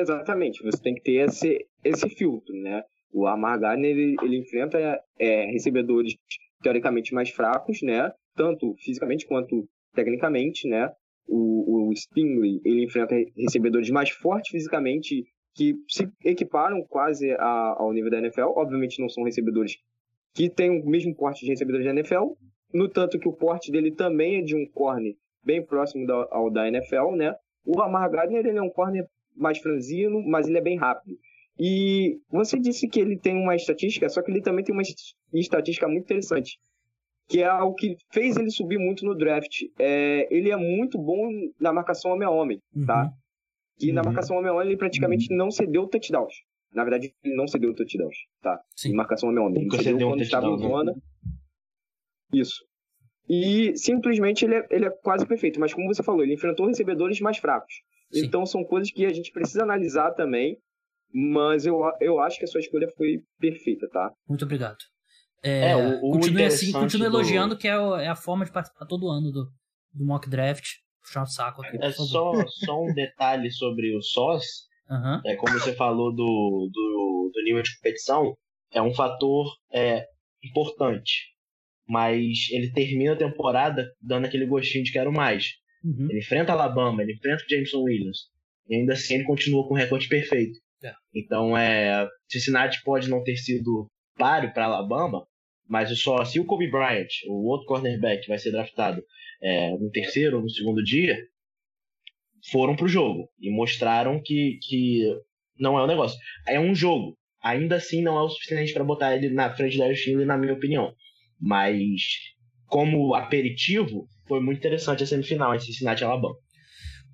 Exatamente, você tem que ter esse, esse filtro, né? O Amar Gardner, ele, ele enfrenta é, recebedores teoricamente mais fracos, né? Tanto fisicamente quanto tecnicamente, né? O, o Stingley, ele enfrenta recebedores mais fortes fisicamente que se equiparam quase a, ao nível da NFL. Obviamente não são recebedores que têm o mesmo porte de recebedores da NFL, no tanto que o porte dele também é de um corner bem próximo da, ao da NFL, né? O Amar Gardner, ele é um corner mais franzino, mas ele é bem rápido. E você disse que ele tem uma estatística, só que ele também tem uma estatística muito interessante, que é o que fez ele subir muito no draft. É, ele é muito bom na marcação homem a homem, uhum. tá? E uhum. na marcação homem a homem ele praticamente uhum. não cedeu touchdowns. Na verdade, ele não cedeu touchdowns, tá? Sim. Em marcação homem a homem. Ele cedeu, quando estava em né? zona. Isso. E simplesmente ele é, ele é quase perfeito. Mas como você falou, ele enfrentou recebedores mais fracos. Sim. Então são coisas que a gente precisa analisar também, mas eu, eu acho que a sua escolha foi perfeita, tá? Muito obrigado. É, é o, o continue assim, continue elogiando, do... que é, é, a forma de participar todo ano do, do mock draft. Puxar o saco aqui. É só, só um detalhe sobre o SOS. Uhum. É, como você falou do, do, do, nível de competição, é um fator é, importante. Mas ele termina a temporada dando aquele gostinho de quero mais. Uhum. Ele enfrenta Alabama, ele enfrenta Jameson Williams. E ainda assim ele continua com o recorde perfeito. É. Então, é, Cincinnati pode não ter sido páreo para Alabama, mas só se o Kobe Bryant, o outro cornerback, vai ser draftado é, no terceiro ou no segundo dia, foram pro jogo e mostraram que, que não é um negócio. É um jogo. Ainda assim, não é o suficiente para botar ele na frente da Steelers, na minha opinião. Mas, como aperitivo, foi muito interessante a semifinal em Cincinnati, Alabama.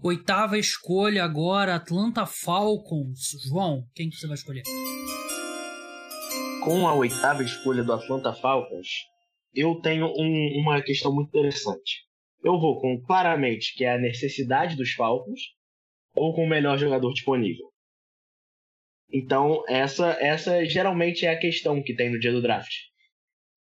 Oitava escolha agora, Atlanta Falcons. João, quem que você vai escolher? Com a oitava escolha do Atlanta Falcons, eu tenho um, uma questão muito interessante. Eu vou com claramente que é a necessidade dos Falcons ou com o melhor jogador disponível. Então, essa, essa geralmente é a questão que tem no dia do draft.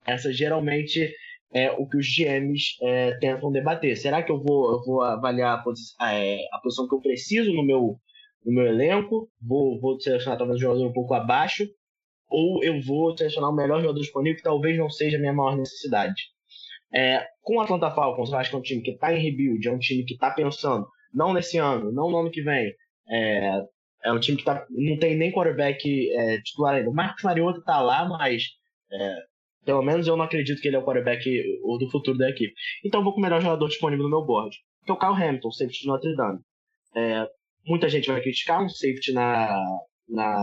Essa geralmente é o que os GMs é, tentam debater. Será que eu vou, eu vou avaliar a, posi é, a, posição que eu preciso no meu, no meu elenco? Vou, vou selecionar talvez um jogador um pouco abaixo? Ou eu vou selecionar o melhor jogador disponível que talvez não seja a minha maior necessidade? É, com o Atlanta Falcons, eu acho que é um time que está em rebuild, é um time que está pensando, não nesse ano, não no ano que vem. É, é um time que tá, não tem nem quarterback é, titular ainda. O Marcos Mariota está lá, mas é, pelo menos eu não acredito que ele é o quarterback do futuro da equipe. Então vou com o melhor jogador disponível no meu board, que é o Kyle Hamilton, safety de Notre Dame. É, muita gente vai criticar um safety na, na,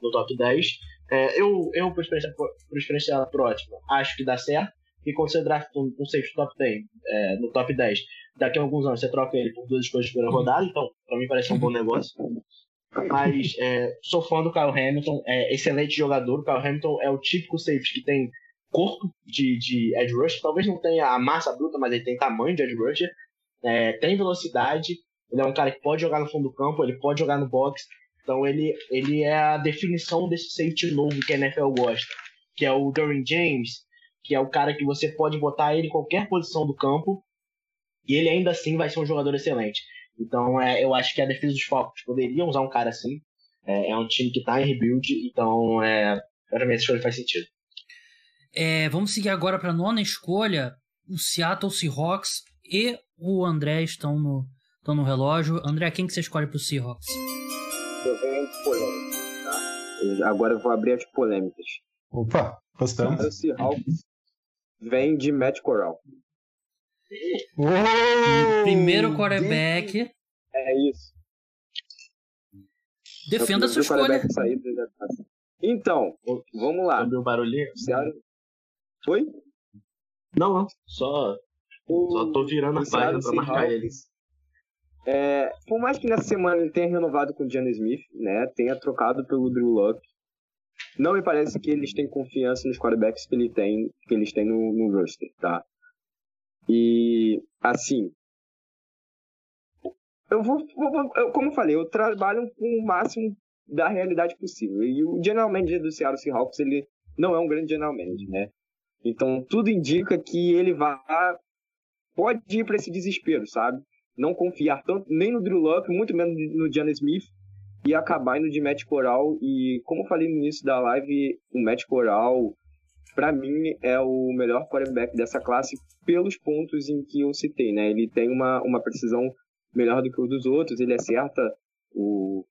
no top 10. É, eu, eu por, experiência, por experiência próxima, acho que dá certo. E quando você draft um, um safety top 10, é, no top 10, daqui a alguns anos você troca ele por duas escolhas de primeira rodada, então pra mim parece um bom negócio. Mas é, sou fã do Kyle Hamilton, é excelente jogador. O Kyle Hamilton é o típico safety que tem corpo de, de edge talvez não tenha a massa bruta, mas ele tem tamanho de edge rusher, é, tem velocidade, ele é um cara que pode jogar no fundo do campo, ele pode jogar no box, então ele, ele é a definição desse safety novo que a NFL gosta, que é o Derwin James, que é o cara que você pode botar ele em qualquer posição do campo e ele ainda assim vai ser um jogador excelente. Então é, eu acho que a defesa dos Falcons poderia usar um cara assim. É, é um time que está em rebuild, então é, para mim essa faz sentido. É, vamos seguir agora para a nona escolha. O Seattle Seahawks e o André estão no, estão no relógio. André, quem que você escolhe para o Seahawks? Eu venho de polêmica, tá? Agora eu vou abrir as polêmicas. Opa, gostamos. O Seahawks vem de Matt Corral. Oh, Primeiro quarterback. É isso. Defenda a sua escolha. Então, vamos lá. Soube o barulhinho? Foi? Não, não. Só, o... só tô virando a página pra marcar eles. É, por mais que nessa semana ele tenha renovado com o John Smith, né, tenha trocado pelo Drew Luck, não me parece que eles têm confiança nos quarterbacks que, ele tem, que eles têm no, no roster, tá? E, assim, eu vou, vou eu, como eu falei, eu trabalho com o máximo da realidade possível. E o general manager do Seattle Seahawks, ele não é um grande general manager, né? Então, tudo indica que ele vai pode ir para esse desespero, sabe? Não confiar tanto nem no Drew Luck, muito menos no John Smith e acabar indo de Matt Coral e como eu falei no início da live, o Matt Coral para mim é o melhor quarterback dessa classe pelos pontos em que eu citei, né? Ele tem uma, uma precisão melhor do que o dos outros, ele acerta o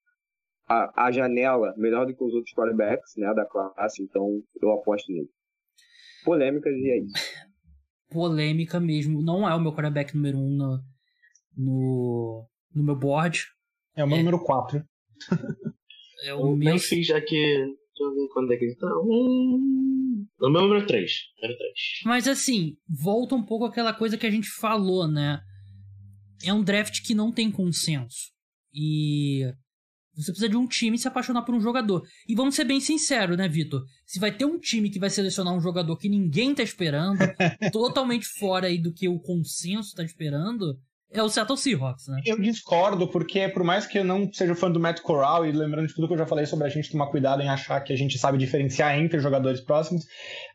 a, a janela melhor do que os outros quarterbacks, né, da classe, então eu aposto nele polêmicas e é isso. Polêmica mesmo. Não é o meu quarterback número um no, no, no meu board. É o meu é, número 4. É o, meu. Eu fiz aqui. Deixa eu ver quando é que ele tá. Hum, o meu número 3. Número 3. Mas assim, volta um pouco aquela coisa que a gente falou, né? É um draft que não tem consenso. E você precisa de um time se apaixonar por um jogador. E vamos ser bem sinceros, né, Vitor? Se vai ter um time que vai selecionar um jogador que ninguém tá esperando, totalmente fora aí do que o consenso tá esperando, é o Seattle Seahawks, né? Eu discordo, porque por mais que eu não seja fã do Matt Corral, e lembrando de tudo que eu já falei sobre a gente tomar cuidado em achar que a gente sabe diferenciar entre jogadores próximos,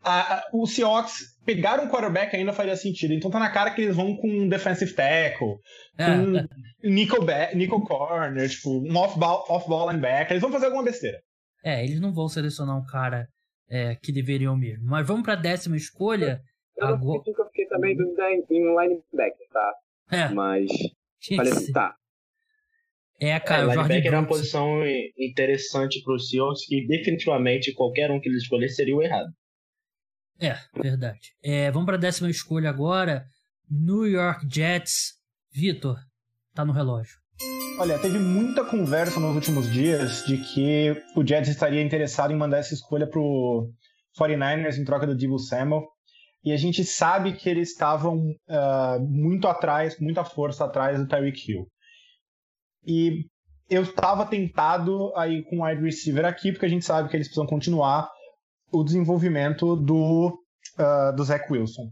a, a, o Seahawks pegar um quarterback ainda faria sentido. Então tá na cara que eles vão com um defensive tackle, é. com nickel, back, nickel corner, tipo, um off-ball off -ball linebacker. Eles vão fazer alguma besteira. É, eles não vão selecionar um cara é, que deveriam mesmo. Mas vamos pra décima escolha. Eu, agora... eu fiquei também dúvida em linebacker, tá? É. Mas. Falei assim, tá. É, cara, é, o linebacker era uma posição interessante pro Seahawks que definitivamente qualquer um que eles escolher seria o errado. É, verdade. É, vamos para a décima escolha agora. New York Jets. Vitor, tá no relógio. Olha, teve muita conversa nos últimos dias de que o Jets estaria interessado em mandar essa escolha pro 49ers em troca do Divo Samuel. E a gente sabe que eles estavam uh, muito atrás, muita força atrás do Tyreek Hill. E eu estava tentado aí com o wide receiver aqui, porque a gente sabe que eles precisam continuar o desenvolvimento do, uh, do Zach Wilson.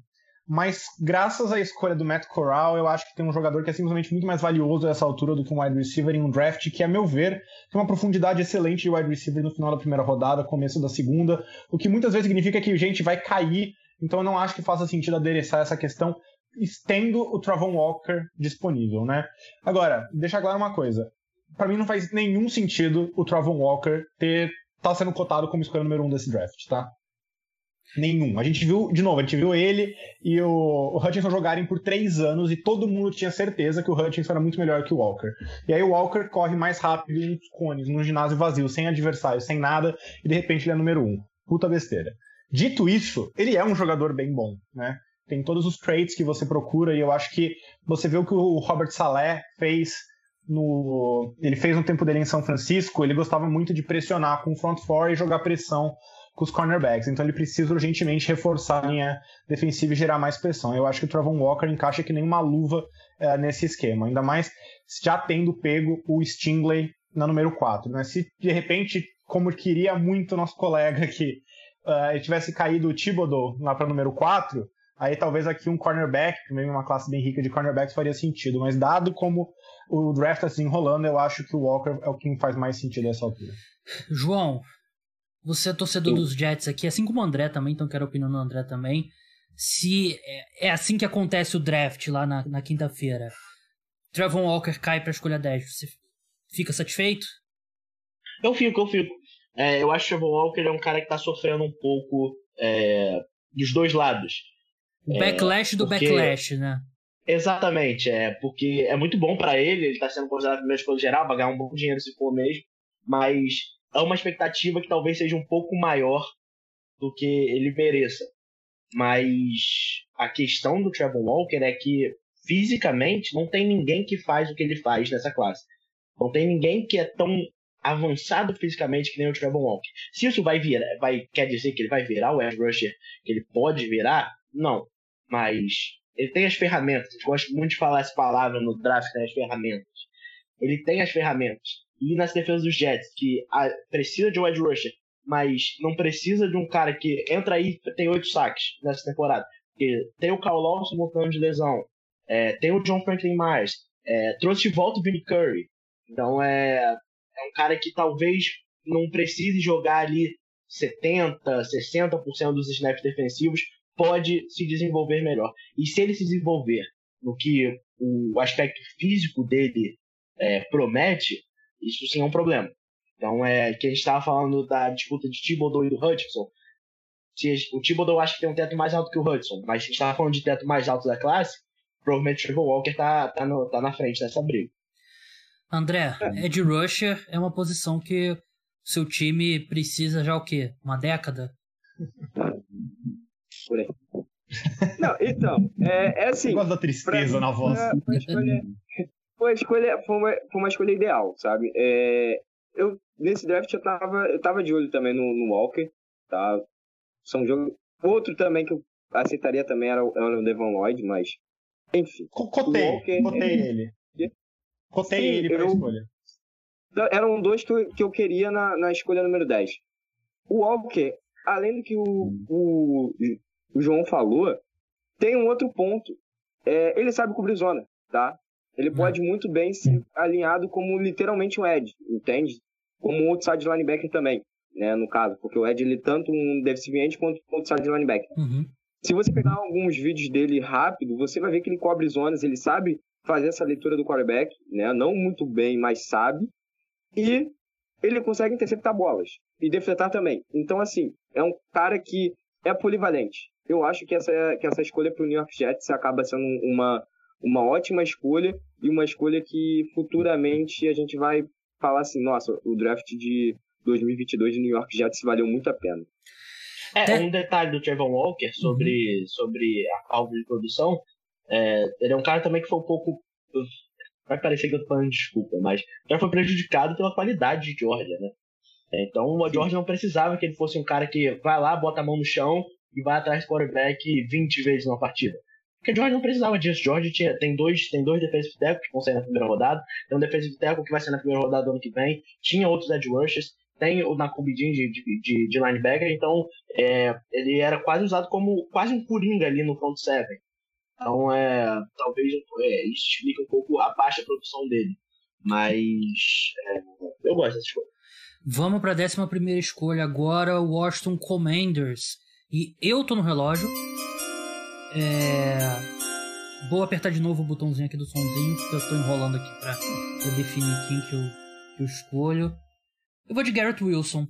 Mas graças à escolha do Matt Corral, eu acho que tem um jogador que é simplesmente muito mais valioso a essa altura do que um wide receiver em um draft, que, a meu ver, tem uma profundidade excelente de wide receiver no final da primeira rodada, começo da segunda, o que muitas vezes significa que gente vai cair, então eu não acho que faça sentido adereçar essa questão estendo o Travon Walker disponível, né? Agora, deixar claro uma coisa. Para mim não faz nenhum sentido o Travon Walker ter tá sendo cotado como escolha número um desse draft, tá? Nenhum. A gente viu, de novo, a gente viu ele e o, o Hutchinson jogarem por três anos e todo mundo tinha certeza que o Hutchinson era muito melhor que o Walker. E aí o Walker corre mais rápido nos cones, num ginásio vazio, sem adversário, sem nada, e de repente ele é número um. Puta besteira. Dito isso, ele é um jogador bem bom, né? Tem todos os traits que você procura e eu acho que você vê o que o Robert Saleh fez no ele fez no tempo dele em São Francisco, ele gostava muito de pressionar com o front four e jogar pressão com os cornerbacks. Então ele precisa urgentemente reforçar a linha defensiva e gerar mais pressão. Eu acho que o Travon Walker encaixa que nem uma luva é, nesse esquema. Ainda mais já tendo pego o Stingley na número 4. Né? Se de repente, como queria muito nosso colega que uh, tivesse caído o Thibodeau lá para número 4, aí talvez aqui um cornerback, também uma classe bem rica de cornerbacks, faria sentido. Mas dado como o draft está se enrolando, eu acho que o Walker é o que faz mais sentido nessa altura. João, você é torcedor Sim. dos Jets aqui, assim como o André também, então quero a opinião do André também. Se é, é assim que acontece o draft lá na, na quinta-feira, Trevor Walker cai para a escolha 10, você fica satisfeito? Eu fico, eu fico. É, eu acho que o Trevor Walker é um cara que está sofrendo um pouco é, dos dois lados. O é, backlash do porque... backlash, né? Exatamente, é porque é muito bom para ele, ele está sendo considerado primeiro escolha geral, vai ganhar um bom dinheiro se for mesmo, mas é uma expectativa que talvez seja um pouco maior do que ele mereça. Mas a questão do Trevor Walker é que fisicamente não tem ninguém que faz o que ele faz nessa classe. Não tem ninguém que é tão avançado fisicamente que nem o Trevor Walker. Se isso vai virar, vai, quer dizer que ele vai virar o edge rusher, que ele pode virar? Não. Mas ele tem as ferramentas. Eu gosto muito de falar essa palavra no draft, né, as ferramentas. Ele tem as ferramentas e nas defesas dos Jets, que a, precisa de um edge rusher, mas não precisa de um cara que entra aí e tem oito saques nessa temporada. Porque tem o Carl Lawson voltando de lesão, é, tem o John Franklin Myers, é, trouxe de volta o Vinny Curry. Então é, é um cara que talvez não precise jogar ali 70%, 60% dos snaps defensivos, pode se desenvolver melhor. E se ele se desenvolver no que o aspecto físico dele é, promete, isso sim é um problema. Então, é que a gente estava falando da disputa de Thibodeau e do Hudson. Se o Thibodeau acho que tem um teto mais alto que o Hudson, mas se a gente estava falando de teto mais alto da classe, provavelmente o Trevor Walker tá, tá, no, tá na frente dessa briga. André, é. Ed Rusher é uma posição que seu time precisa já o quê? Uma década? Por aí. Não, então, é, é assim. Eu gosto da tristeza pra, na voz. Foi, escolha, foi, uma, foi uma escolha ideal, sabe? É, eu, nesse draft eu tava, eu tava de olho também no, no Walker, tá? São jogos. Outro também que eu aceitaria também era, era o Devon Lloyd, mas. Enfim. Cotei, Walker, cotei é... ele. Cotei Sim, ele pra eu, escolha. Eram dois que eu, que eu queria na, na escolha número 10. O Walker, além do que o, o, o João falou, tem um outro ponto. É, ele sabe cobrir zona, tá? Ele pode muito bem ser alinhado como literalmente um Ed, entende? Como um outside linebacker também, né, no caso, porque o Ed ele é tanto um deficiente quanto um outside linebacker. Uhum. Se você pegar alguns vídeos dele rápido, você vai ver que ele cobre zonas, ele sabe fazer essa leitura do quarterback, né? Não muito bem, mas sabe. E ele consegue interceptar bolas e defletar também. Então, assim, é um cara que é polivalente. Eu acho que essa, que essa escolha para o New York Jets acaba sendo uma, uma ótima escolha e uma escolha que futuramente a gente vai falar assim, nossa, o draft de 2022 de New York Jets valeu muito a pena. É, um detalhe do Trevor Walker sobre, uhum. sobre a alvo de produção, é, ele é um cara também que foi um pouco vai parecer que eu tô falando desculpa, mas já foi prejudicado pela qualidade de Georgia, né? Então o Georgia não precisava que ele fosse um cara que vai lá, bota a mão no chão e vai atrás do quarterback 20 vezes numa partida. Porque o George não precisava disso. O George tinha, tem dois, tem dois defensive tackles que vão sair na primeira rodada. Tem um defensive tackle que vai sair na primeira rodada do ano que vem. Tinha outros edge rushers. Tem o Nakubidin de, de, de, de linebacker. Então, é, ele era quase usado como quase um coringa ali no front seven. Então, é, talvez é, isso explique um pouco a baixa produção dele. Mas é, eu gosto dessa escolha. Vamos para a 11 escolha agora, Washington Commanders. E eu tô no relógio. É... Vou apertar de novo o botãozinho aqui do somzinho, porque eu estou enrolando aqui para definir quem que eu, que eu escolho. Eu vou de Garrett Wilson,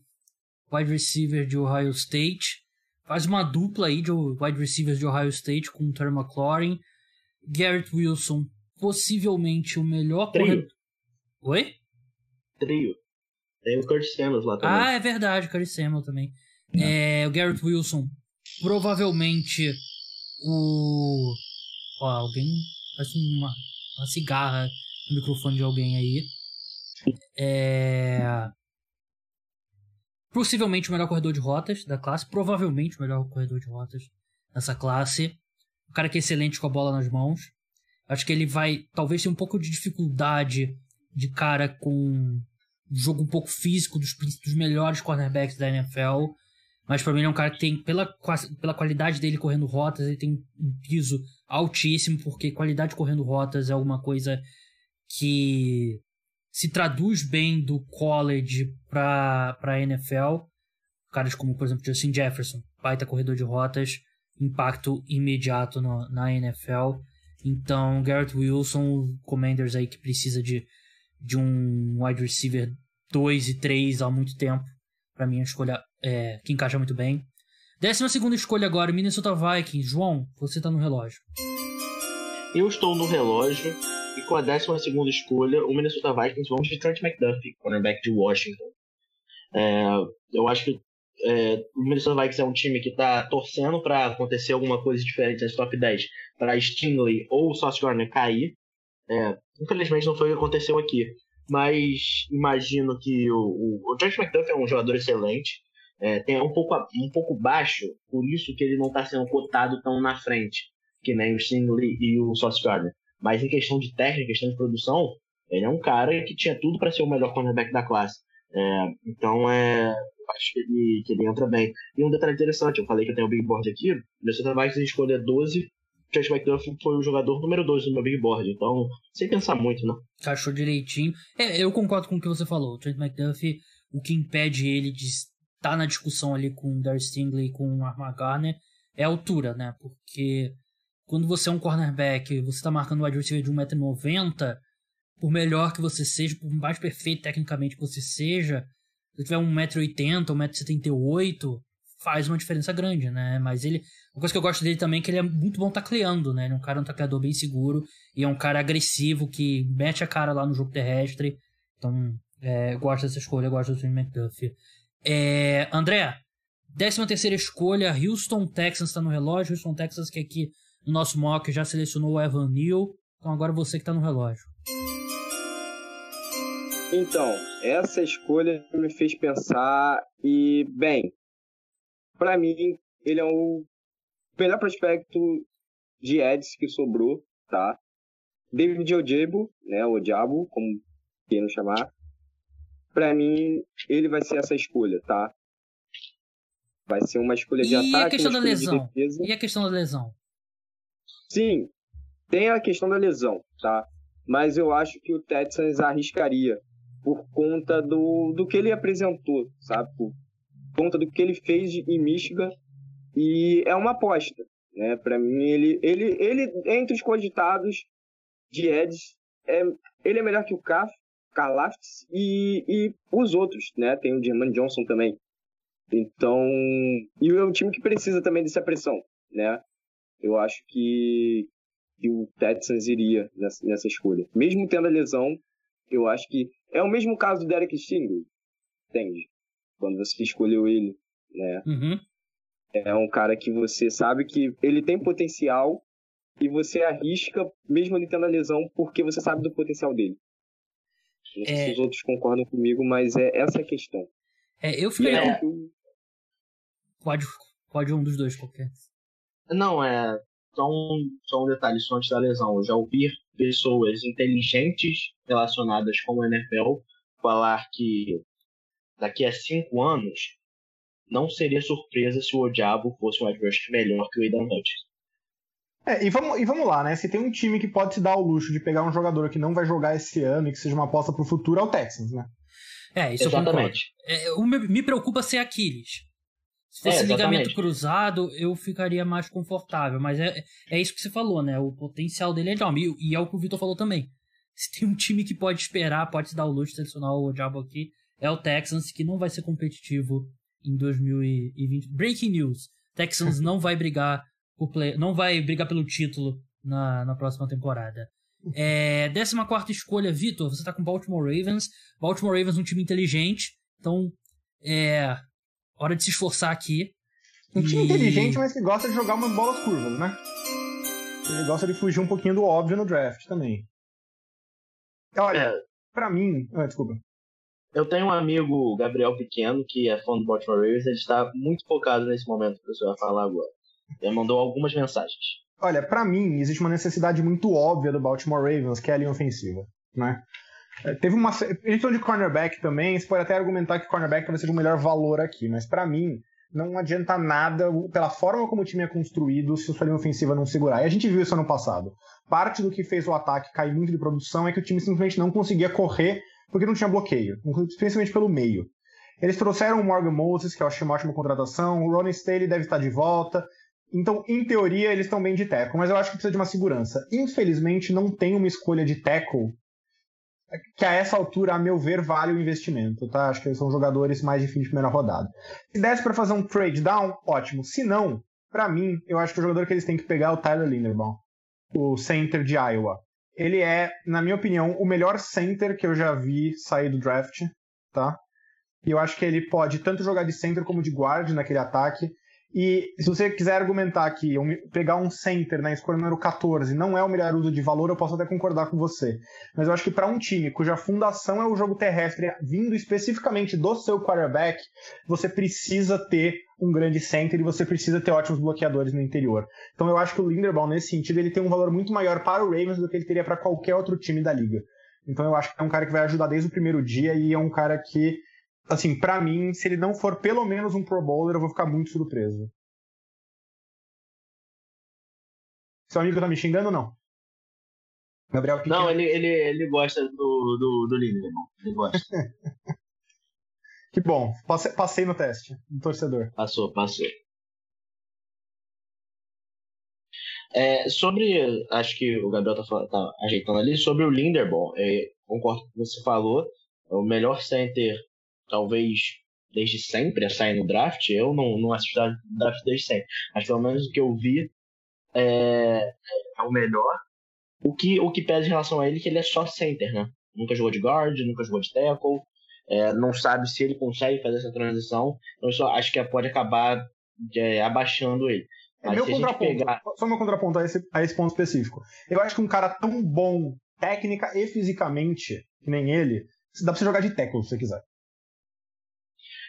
wide receiver de Ohio State. Faz uma dupla aí de wide receivers de Ohio State com o Terry McLaurin. Garrett Wilson, possivelmente o melhor corredor. Oi? Trio. Tem o Curtis Samuels lá também. Ah, é verdade, Curtis Samuel também. É. é, o Garrett Wilson, provavelmente o. Ó, alguém. Parece uma, uma cigarra no microfone de alguém aí. É. Possivelmente o melhor corredor de rotas da classe. Provavelmente o melhor corredor de rotas dessa classe. O cara que é excelente com a bola nas mãos. Acho que ele vai talvez ter um pouco de dificuldade de cara com um jogo um pouco físico dos, dos melhores cornerbacks da NFL. Mas para mim ele é um cara que tem, pela, pela qualidade dele correndo rotas, ele tem um piso altíssimo, porque qualidade correndo rotas é alguma coisa que se traduz bem do college para a NFL. Caras como, por exemplo, Justin Jefferson, baita corredor de rotas, impacto imediato no, na NFL. Então, Garrett Wilson, Commanders aí que precisa de, de um wide receiver 2 e 3 há muito tempo. Para mim, a escolha é, que encaixa muito bem. Décima segunda escolha agora, Minnesota Vikings. João, você tá no relógio. Eu estou no relógio e com a décima segunda escolha, o Minnesota Vikings vamos de Trent McDuffie, cornerback de Washington. É, eu acho que é, o Minnesota Vikings é um time que está torcendo para acontecer alguma coisa diferente nesse top 10 para Stingley ou Sauce Gardner cair. É, infelizmente não foi o que aconteceu aqui, mas imagino que o, o, o é um jogador excelente é, tem um pouco, um pouco baixo, por isso que ele não está sendo cotado tão na frente, que nem o Stingley e o Sauce Gardner. Mas em questão de técnica, questão de produção, ele é um cara que tinha tudo para ser o melhor cornerback da classe. É, então, é, acho que ele, que ele entra bem. E um detalhe interessante, eu falei que eu tenho o big board aqui, Minnesota Vikings escolher 12, Chase McDuffie foi o jogador número 2 do meu big board, então, sem pensar muito, né? Achou direitinho. É, eu concordo com o que você falou. O Trent McDuffie, o que impede ele de tá na discussão ali com o Darry Stingley e com o Garner é a altura, né? Porque quando você é um cornerback, você tá marcando o wide receiver de 1,90m, por melhor que você seja, por mais perfeito tecnicamente que você seja, se tiver 1,80m, 1,78m, faz uma diferença grande, né? Mas ele. Uma coisa que eu gosto dele também é que ele é muito bom tacleando, né? Ele é um cara um tacleador bem seguro e é um cara agressivo que mete a cara lá no jogo terrestre. Então, é, gosto dessa escolha, gosto do Tim McDuffie. É, André, 13 terceira escolha, Houston Texans está no relógio. Houston Texans que aqui no nosso mock já selecionou o Evan Neal. Então agora você que está no relógio. Então, essa escolha me fez pensar e, bem, para mim, ele é o melhor prospecto de Eds que sobrou, tá? David Ojabo, né, o Diabo, como queiram chamar, para mim, ele vai ser essa escolha, tá? Vai ser uma escolha de e ataque. A questão da lesão? De e a questão da lesão? Sim, tem a questão da lesão, tá? Mas eu acho que o Texans arriscaria por conta do, do que ele apresentou, sabe? Por conta do que ele fez em Michigan. E é uma aposta, né? Para mim, ele, ele, ele, entre os cogitados de Eds, é, ele é melhor que o Caf, Karlaftis e, e os outros, né? Tem o German Johnson também. Então, e é um time que precisa também dessa pressão, né? Eu acho que, que o Texans iria nessa, nessa escolha. Mesmo tendo a lesão, eu acho que é o mesmo caso do Derek Stingley, entende? Quando você escolheu ele, né? Uhum. É um cara que você sabe que ele tem potencial e você arrisca, mesmo ele tendo a lesão, porque você sabe do potencial dele. Não sei é... se os outros concordam comigo, mas é essa a questão. É, eu ficaria. É... Pode, pode um dos dois qualquer. Não, é. Só um, só um detalhe, só antes da lesão. Eu já ouvi pessoas inteligentes relacionadas com o NFL falar que daqui a cinco anos não seria surpresa se o Diabo fosse um adversário melhor que o Aidan Hutchinson. É, e vamos, e vamos lá, né? Se tem um time que pode se dar o luxo de pegar um jogador que não vai jogar esse ano e que seja uma aposta pro futuro, é o Texans, né? É, isso Exatamente. É, o me, me preocupa ser Aquiles. Se fosse é, ligamento cruzado, eu ficaria mais confortável. Mas é, é isso que você falou, né? O potencial dele é enorme. E, e é o que o Vitor falou também. Se tem um time que pode esperar, pode se dar o luxo de selecionar o Diabo aqui, é o Texans, que não vai ser competitivo em 2020. Breaking news: Texans não vai brigar por play, não vai brigar pelo título na, na próxima temporada. É, 14 escolha, Vitor, você tá com Baltimore Ravens. Baltimore Ravens é um time inteligente, então é hora de se esforçar aqui. Um time e... inteligente, mas que gosta de jogar umas bolas curvas, né? Ele gosta de fugir um pouquinho do óbvio no draft também. Olha, é. pra mim. Ah, desculpa. Eu tenho um amigo, Gabriel Pequeno, que é fã do Baltimore Ravens, ele está muito focado nesse momento que você vai falar agora. Ele mandou algumas mensagens. Olha, para mim, existe uma necessidade muito óbvia do Baltimore Ravens, que é a linha ofensiva, né? É, teve uma. Eles de cornerback também, você pode até argumentar que cornerback talvez seja o melhor valor aqui, mas para mim, não adianta nada pela forma como o time é construído se a sua linha ofensiva não segurar. E a gente viu isso ano passado. Parte do que fez o ataque cair muito de produção é que o time simplesmente não conseguia correr porque não tinha bloqueio, principalmente pelo meio. Eles trouxeram o Morgan Moses, que eu achei uma ótima contratação, o Ronnie Staley deve estar de volta, então, em teoria, eles estão bem de tackle, mas eu acho que precisa de uma segurança. Infelizmente, não tem uma escolha de tackle que a essa altura, a meu ver, vale o investimento, tá? Acho que eles são jogadores mais de fim de primeira rodada. Se desse para fazer um trade down, ótimo. Se não, para mim, eu acho que o jogador que eles têm que pegar é o Tyler Linderbaum, o center de Iowa. Ele é, na minha opinião, o melhor center que eu já vi sair do draft, tá? E eu acho que ele pode tanto jogar de center como de guard naquele ataque. E se você quiser argumentar aqui, pegar um center na escolha número 14 não é o melhor uso de valor, eu posso até concordar com você. Mas eu acho que para um time cuja fundação é o jogo terrestre, vindo especificamente do seu quarterback, você precisa ter um grande center e você precisa ter ótimos bloqueadores no interior. Então eu acho que o Linderbaum, nesse sentido, ele tem um valor muito maior para o Ravens do que ele teria para qualquer outro time da liga. Então eu acho que é um cara que vai ajudar desde o primeiro dia e é um cara que assim, para mim, se ele não for pelo menos um Pro Bowler, eu vou ficar muito surpreso. Seu amigo tá me xingando ou não? Gabriel. Não, ele, ele, ele gosta do, do, do Lindemann. Ele gosta. que bom. Passei, passei no teste, do torcedor. Passou, passou. É, sobre, acho que o Gabriel tá, tá ajeitando ali, sobre o Linderbaum, é, concordo com o que você falou, é o melhor center talvez desde sempre a sair no draft. Eu não, não assisto draft desde sempre. Mas pelo menos o que eu vi é, é o melhor. O que, o que pesa em relação a ele é que ele é só center, né? Nunca jogou de guard, nunca jogou de tackle. É, não sabe se ele consegue fazer essa transição. Então, só acho que pode acabar é, abaixando ele. É meu contraponto, pegar... só meu contraponto a esse, a esse ponto específico. Eu acho que um cara tão bom técnica e fisicamente, que nem ele, dá pra você jogar de tackle se você quiser.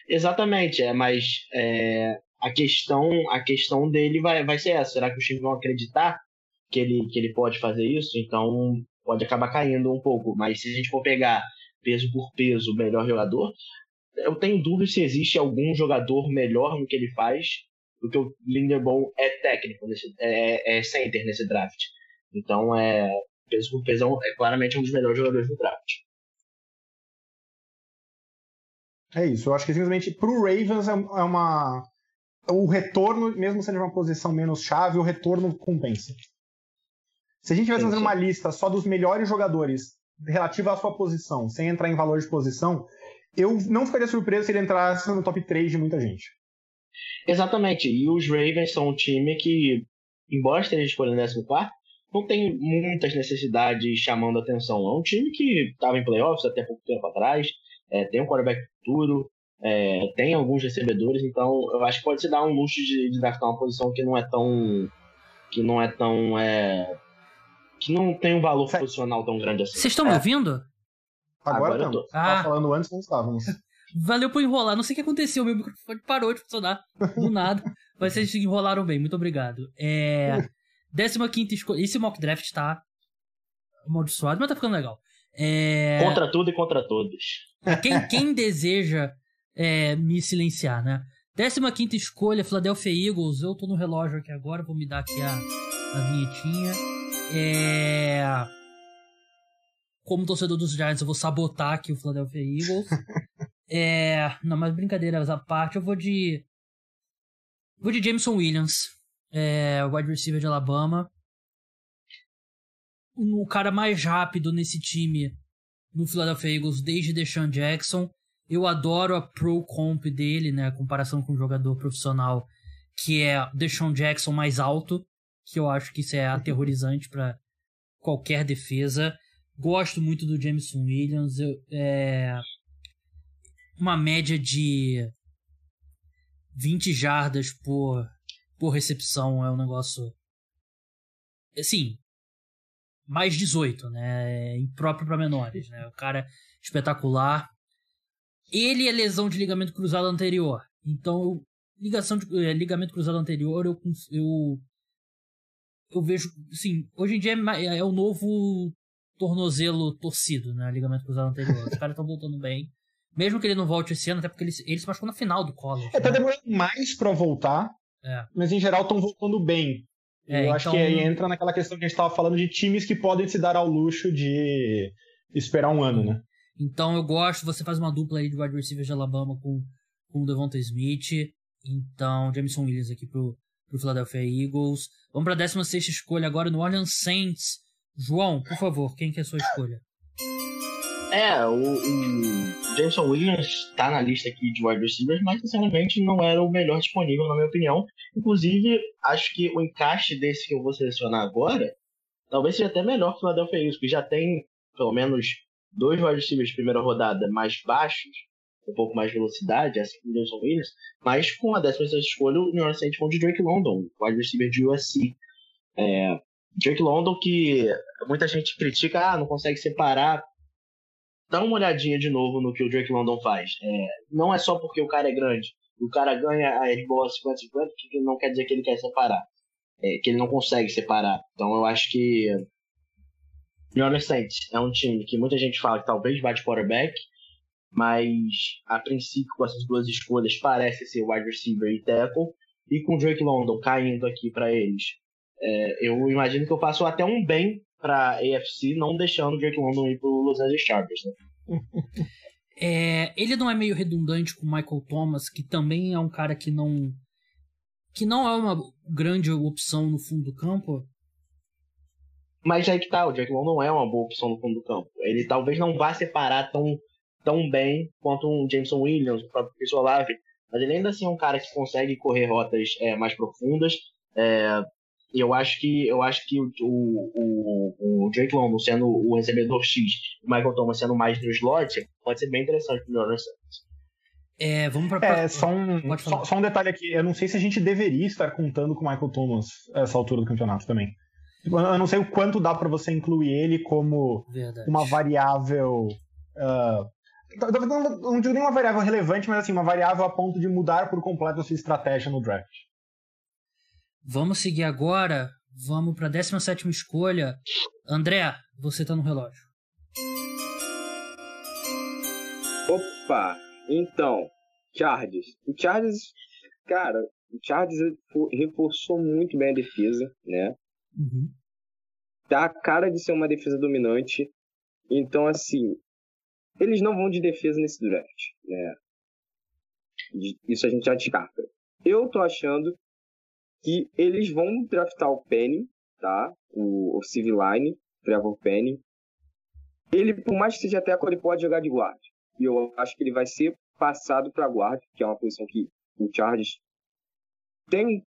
Exatamente, é, mas é, a questão a questão dele vai, vai ser essa. Será que os times vão acreditar que ele, que ele pode fazer isso? Então pode acabar caindo um pouco. Mas se a gente for pegar peso por peso o melhor jogador, eu tenho dúvida se existe algum jogador melhor no que ele faz do que o Linderbaum é técnico, nesse, é, é center nesse draft. Então, é, peso por peso é claramente um dos melhores jogadores do draft. É isso. Eu acho que simplesmente pro Ravens é, é uma. O retorno, mesmo sendo uma posição menos chave, o retorno compensa. Se a gente tivesse fazendo uma lista só dos melhores jogadores relativa à sua posição, sem entrar em valor de posição, eu não ficaria surpreso se ele entrasse no top 3 de muita gente. Exatamente. E os Ravens são um time que, embora esteja escolhendo 14, não tem muitas necessidades chamando atenção. É um time que estava em playoffs até pouco tempo atrás, é, tem um quarterback futuro, é, tem alguns recebedores, então eu acho que pode se dar um luxo de, de draftar uma posição que não é tão que não é tão. É, que não tem um valor posicional tão grande assim. Vocês estão me É, ouvindo? Agora, Agora eu estamos. tô. Você tava Ah. falando antes, não estávamos. Valeu por enrolar. Não sei o que aconteceu, meu microfone parou de funcionar do nada. Mas vocês enrolaram bem, muito obrigado. É. 15 escolha. Esse mock draft tá amaldiçoado, mas tá ficando legal. É. Contra tudo e contra todos. Quem, quem deseja é, me silenciar, né? 15 escolha, Philadelphia Eagles. Eu tô no relógio aqui agora, vou me dar aqui a, a vinhetinha. É... Como torcedor dos Giants, eu vou sabotar aqui o Philadelphia Eagles. é... Não, mas brincadeiras à parte, eu vou de. Vou de Jameson Williams, é, wide receiver de Alabama. O cara mais rápido nesse time no Philadelphia Eagles desde Deshaun Jackson. Eu adoro a pro comp dele, né? A comparação com um jogador profissional que é Deshaun Jackson mais alto, que eu acho que isso é aterrorizante para qualquer defesa. Gosto muito do Jameson Williams. Eu, é, uma média de 20 jardas por, por recepção é um negócio. Assim, mais 18, né? É Impróprio para menores, né? O cara é espetacular. Ele é lesão de ligamento cruzado anterior. Então, ligação de é, ligamento cruzado anterior, eu, eu eu vejo, assim, hoje em dia é, ma- é o novo tornozelo torcido, né? Ligamento cruzado anterior. Os caras estão voltando bem. Mesmo que ele não volte esse ano, até porque ele, se- ele se machucou na final do college. É, tá né? demorando mais pra voltar, É. mas em geral estão voltando bem. É, eu acho então- que aí entra naquela questão que a gente tava falando de times que podem se dar ao luxo de esperar um ano, né? Então eu gosto, você faz uma dupla aí de wide receiver de Alabama com, com o Devonta Smith. Então, Jameson Williams aqui pro, pro Philadelphia Eagles. Vamos pra 16 escolha agora no Orleans Saints. João, por favor, quem que é a sua escolha? É, o, o Jameson Williams tá na lista aqui de wide receivers, mas sinceramente não era o melhor disponível, na minha opinião. Inclusive, acho que o encaixe desse que eu vou selecionar agora talvez seja até melhor que o Philadelphia Eagles, que já tem pelo menos dois wide receivers de primeira rodada mais baixos, um pouco mais de velocidade, assim como o Jameson Williams, mas com a 16 escolha, o New York Saints de Drake London, wide receiver de USC. É, Drake London que muita gente critica, ah, não consegue separar dá uma olhadinha de novo no que o Drake London faz. É, não é só porque o cara é grande, o cara ganha a bola 50-50, que não quer dizer que ele quer separar. É, que ele não consegue separar. Então eu acho que New Orleans Saints é um time que muita gente fala que talvez de quarterback, mas a princípio com essas duas escolhas parece ser wide receiver e tackle, e com o Drake London caindo aqui para eles, é, eu imagino que eu faço até um bem para AFC, não deixando o Drake London ir pro Los Angeles Chargers. Né? É, ele não é meio redundante com o Michael Thomas, que também é um cara que não. que não é uma grande opção no fundo do campo. Mas aí que tá, o Drake London é uma boa opção no fundo do campo. Ele talvez não vá separar tão, tão bem quanto um Jameson Williams, o próprio Chris Olave, mas ele ainda assim é um cara que consegue correr rotas é, mais profundas. É, eu acho que eu acho que o, o, o Drake London sendo o recebedor X, o Michael Thomas sendo mais no slot, pode ser bem interessante pro New Orleans Saints. É, vamos pra. É, só um, só, só um detalhe aqui. Eu não sei se a gente deveria estar contando com o Michael Thomas essa altura do campeonato também. Tipo, Eu não sei o quanto dá pra você incluir ele como Verdade. uma variável. não, não digo nem uma variável relevante, mas assim, uma variável a ponto de mudar por completo a sua estratégia no draft. Vamos seguir agora. Vamos pra 17 escolha. André, você tá no relógio. Opa! Então, Chargers. O Chargers, cara, o Chargers refo- reforçou muito bem a defesa, né? Uhum. Dá a cara de ser uma defesa dominante. Então, assim, eles não vão de defesa nesse draft, né? Isso a gente já descarta. Eu tô achando que eles vão draftar o Penny, tá? O, o Civil Line, Trevor Penny. Ele, por mais que seja tackle, ele pode jogar de guarda. E eu acho que ele vai ser passado para guarda, que é uma posição que o Chargers tem um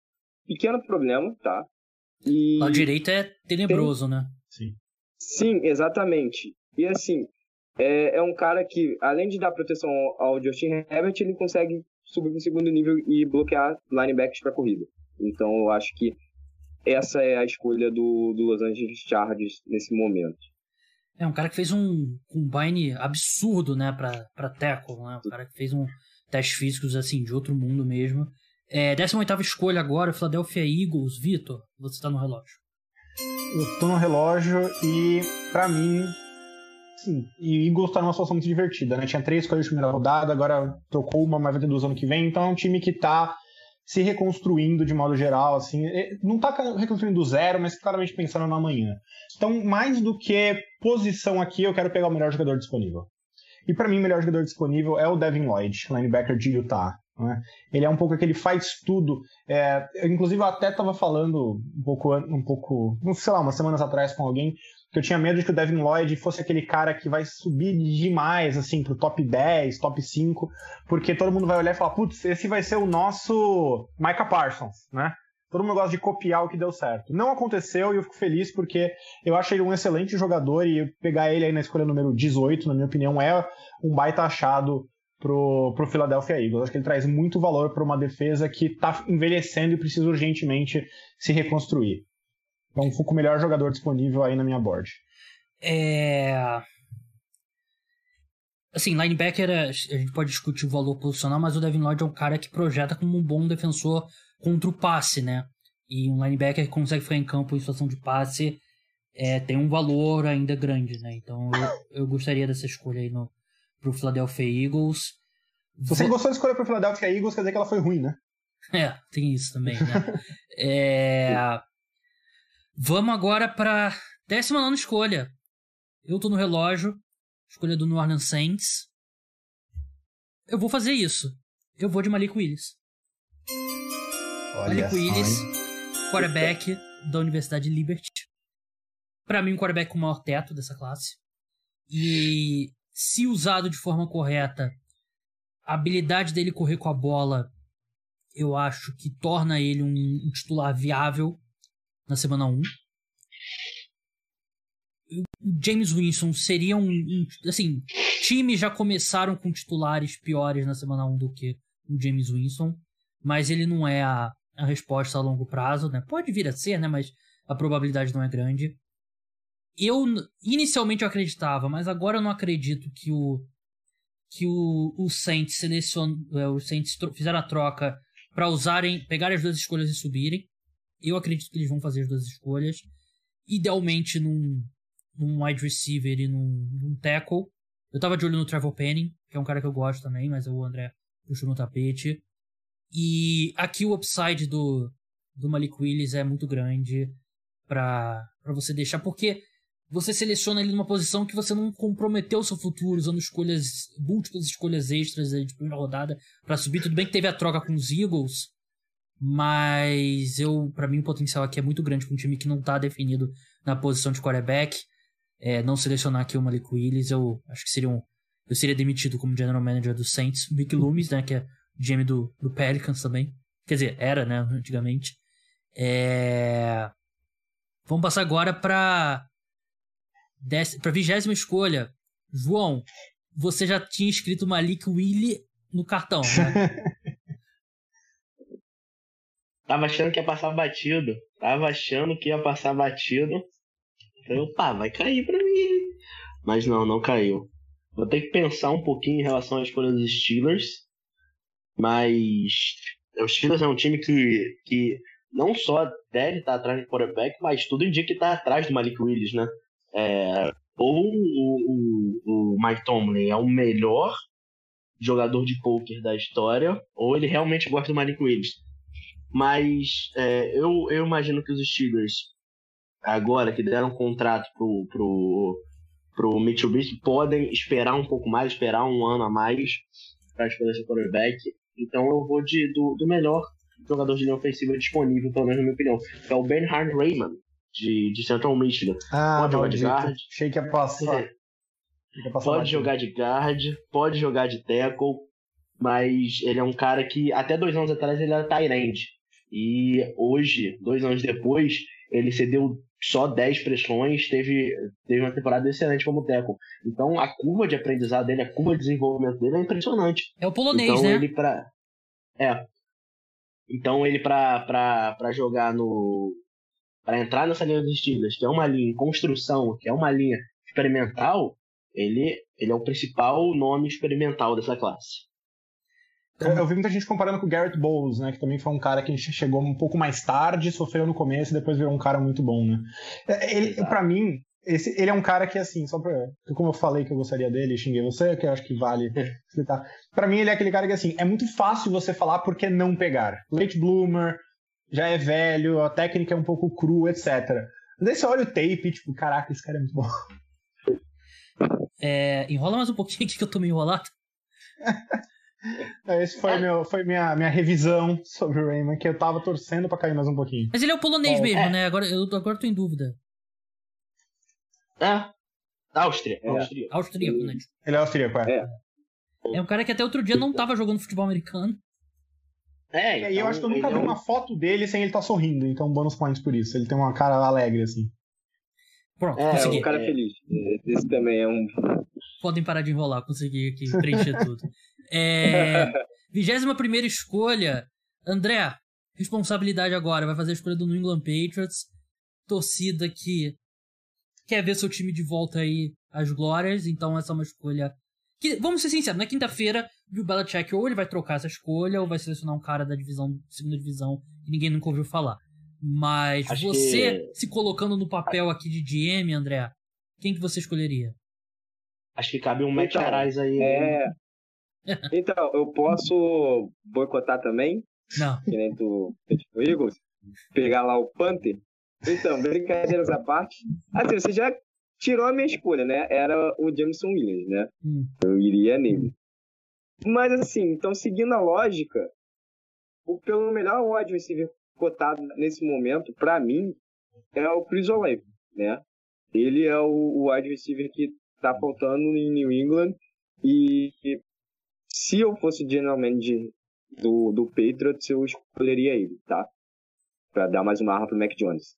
pequeno problema, tá? E... Lado direito é tenebroso, né? Sim. Sim, exatamente. E assim, é, é um cara que, além de dar proteção ao, ao Justin Herbert, ele consegue subir para o segundo nível e bloquear linebackers para corrida. Então eu acho que essa é a escolha do, do Los Angeles Chargers nesse momento. É um cara que fez um combine absurdo, né, pra, pra tackle, né? Um cara que fez um testes físicos, assim, de outro mundo mesmo. É, 18 escolha agora, Philadelphia Eagles. Vitor, você tá no relógio. Eu tô no relógio e, para mim, sim, e Eagles tá numa situação muito divertida, né? Tinha três escolhas de primeira rodada, agora trocou uma, mas vai ter duas ano que vem, então é um time que tá se reconstruindo de modo geral, assim, não tá reconstruindo do zero, mas claramente pensando no amanhã. Então, mais do que posição aqui, eu quero pegar o melhor jogador disponível. E para mim, o melhor jogador disponível é o Devin Lloyd, linebacker de Utah. Né? Ele é um pouco aquele faz tudo. É, inclusive, eu até estava falando um pouco, um pouco, sei lá, umas semanas atrás com alguém que eu tinha medo de que o Devin Lloyd fosse aquele cara que vai subir demais, assim, pro top 10, top 5, porque todo mundo vai olhar e falar, putz, esse vai ser o nosso Micah Parsons, né? Todo mundo gosta de copiar o que deu certo. Não aconteceu e eu fico feliz porque eu acho ele um excelente jogador e pegar ele aí na escolha número 18, na minha opinião, é um baita achado pro, pro Philadelphia Eagles. Acho que ele traz muito valor para uma defesa que está envelhecendo e precisa urgentemente se reconstruir. Então, fico o melhor jogador disponível aí na minha board. É. Assim, linebacker, a gente pode discutir o valor posicional, mas o Devin Lloyd é um cara que projeta como um bom defensor contra o passe, né? E um linebacker que consegue ficar em campo em situação de passe é, tem um valor ainda grande, né? Então eu, eu gostaria dessa escolha aí no, pro Philadelphia Eagles. Se você gostou da escolha pro Philadelphia Eagles, quer dizer que ela foi ruim, né? É, tem isso também, né? é... Vamos agora pra 19 escolha. Eu tô no relógio. Escolha do New Orleans Saints. Eu vou fazer isso. Eu vou de Malik Willis. Olha Malik Willis, quarterback da Universidade de Liberty. Para mim, um quarterback com o maior teto dessa classe. E se usado de forma correta, a habilidade dele correr com a bola, eu acho que torna ele um, um titular viável na semana 1. O James Winston seria um, um, Assim, times já começaram com titulares piores na semana 1 do que o James Winston, mas ele não é a, a resposta a longo prazo, né? Pode vir a ser, né? Mas a probabilidade não é grande. Eu inicialmente eu acreditava, mas agora eu não acredito que o que o, o Saints selecion, é, Saints fizeram a troca para usarem, pegarem as duas escolhas e subirem. Eu acredito que eles vão fazer as duas escolhas, idealmente num, num wide receiver e num, num tackle. Eu tava de olho no Trevor Penning, que é um cara que eu gosto também, mas o André puxou no tapete. E aqui o upside do, do Malik Willis é muito grande para você deixar, porque você seleciona ele numa posição que você não comprometeu o seu futuro usando escolhas, múltiplas escolhas extras de primeira rodada para subir. Tudo bem que teve a troca com os Eagles, mas eu, para mim, o potencial aqui é muito grande com um time que não tá definido na posição de quarterback. É, não selecionar aqui o Malik Willis, eu acho que seria um, eu seria demitido como general manager do Saints. Mick Loomis, né, que é GM do, do Pelicans também. Quer dizer, era, né, antigamente. É... Vamos passar agora para para vigésima escolha. João, você já tinha escrito Malik Willy no cartão, né? Tava achando que ia passar batido. Tava achando que ia passar batido. Falei, opa, vai cair pra mim. Mas não, não caiu. Vou ter que pensar um pouquinho em relação à escolha dos Steelers. Mas o Steelers é um time que, que não só deve estar atrás do quarterback, mas tudo indica que está atrás do Malik Willis, né? É, ou o, o, o, Mike Tomlin é o melhor jogador de poker da história, ou ele realmente gosta do Malik Willis. Mas é, eu, eu imagino que os Steelers, agora que deram um contrato pro, pro, pro Mitsubishi, podem esperar um pouco mais, esperar um ano a mais para escolher esse quarterback. Então eu vou de, do, do melhor jogador de linha ofensiva disponível, pelo menos na minha opinião, que é o Bernhard Raymond, de, de Central Michigan. Ah, pode jogar de guard. Achei que ia passar. pode jogar de guard, pode jogar de tackle, mas ele é um cara que até dois anos atrás ele era Tyrande. E hoje, dois anos depois, ele cedeu só 10 pressões, teve, teve uma temporada excelente como tackle. Então a curva de aprendizado dele, a curva de desenvolvimento dele é impressionante. É o polonês, então, né? Ele pra, é. Então ele pra jogar no, para entrar nessa linha dos Steelers, que é uma linha em construção, que é uma linha experimental, ele, ele é o principal nome experimental dessa classe. Eu, eu, vi muita gente comparando com o Garrett Bowles, né? Que também foi um cara que chegou um pouco mais tarde, sofreu no começo e depois virou um cara muito bom, né? É, ele, para mim, esse, ele é um cara que, assim, só pra. Como eu falei que eu gostaria dele, xinguei você, que eu acho que vale explicar. Pra mim, ele é aquele cara que, assim, é muito fácil você falar por que não pegar. Late bloomer, já é velho, a técnica é um pouco cru, etc. Mas aí você olha o tape e, tipo, caraca, esse cara é muito bom. É, enrola mais um pouquinho aqui que eu tô meio enrolado. É, esse foi, meu, foi minha, minha revisão sobre o Rayman, que eu tava torcendo pra cair mais um pouquinho. Mas ele é o polonês Bom, mesmo, é. né? Agora eu agora tô em dúvida. É. Áustria. É. Austríaco. Austríaco, né? Ele é austríaco, é. é. É um cara que até outro dia não tava jogando futebol americano. É, então, e eu acho que eu nunca vi é um... uma foto dele sem ele estar tá sorrindo, então bônus points por isso. Ele tem uma cara alegre, assim. Pronto, é, consegui. É um cara feliz. Esse também é um. Podem parar de enrolar, consegui aqui preencher tudo. É. Vigésima primeira escolha. André, responsabilidade agora. Vai fazer a escolha do New England Patriots. Torcida que quer ver seu time de volta aí às glórias, então essa é uma escolha que, vamos ser sinceros, na quinta-feira, o Belichick ou ele vai trocar essa escolha ou vai selecionar um cara da divisão, segunda divisão, que ninguém nunca ouviu falar. Mas Acho você que... se colocando no papel aqui de GM, André, quem que você escolheria? Acho que cabe um Matt então, aí. É... então, eu posso boicotar também? Não. Que nem do Eagles? Pegar lá o Panther? Então, brincadeiras à parte. Assim, você já tirou a minha escolha, né? Era o Jameson Williams, né? Hum. Eu iria nele. Mas assim, então seguindo a lógica, o pelo melhor wide receiver cotado nesse momento, para mim, é o Chris Olave, né? Ele é o wide receiver que tá faltando em New England e se eu fosse general manager do, do Patriots, eu escolheria ele, tá? Pra dar mais uma arma pro Mac Jones.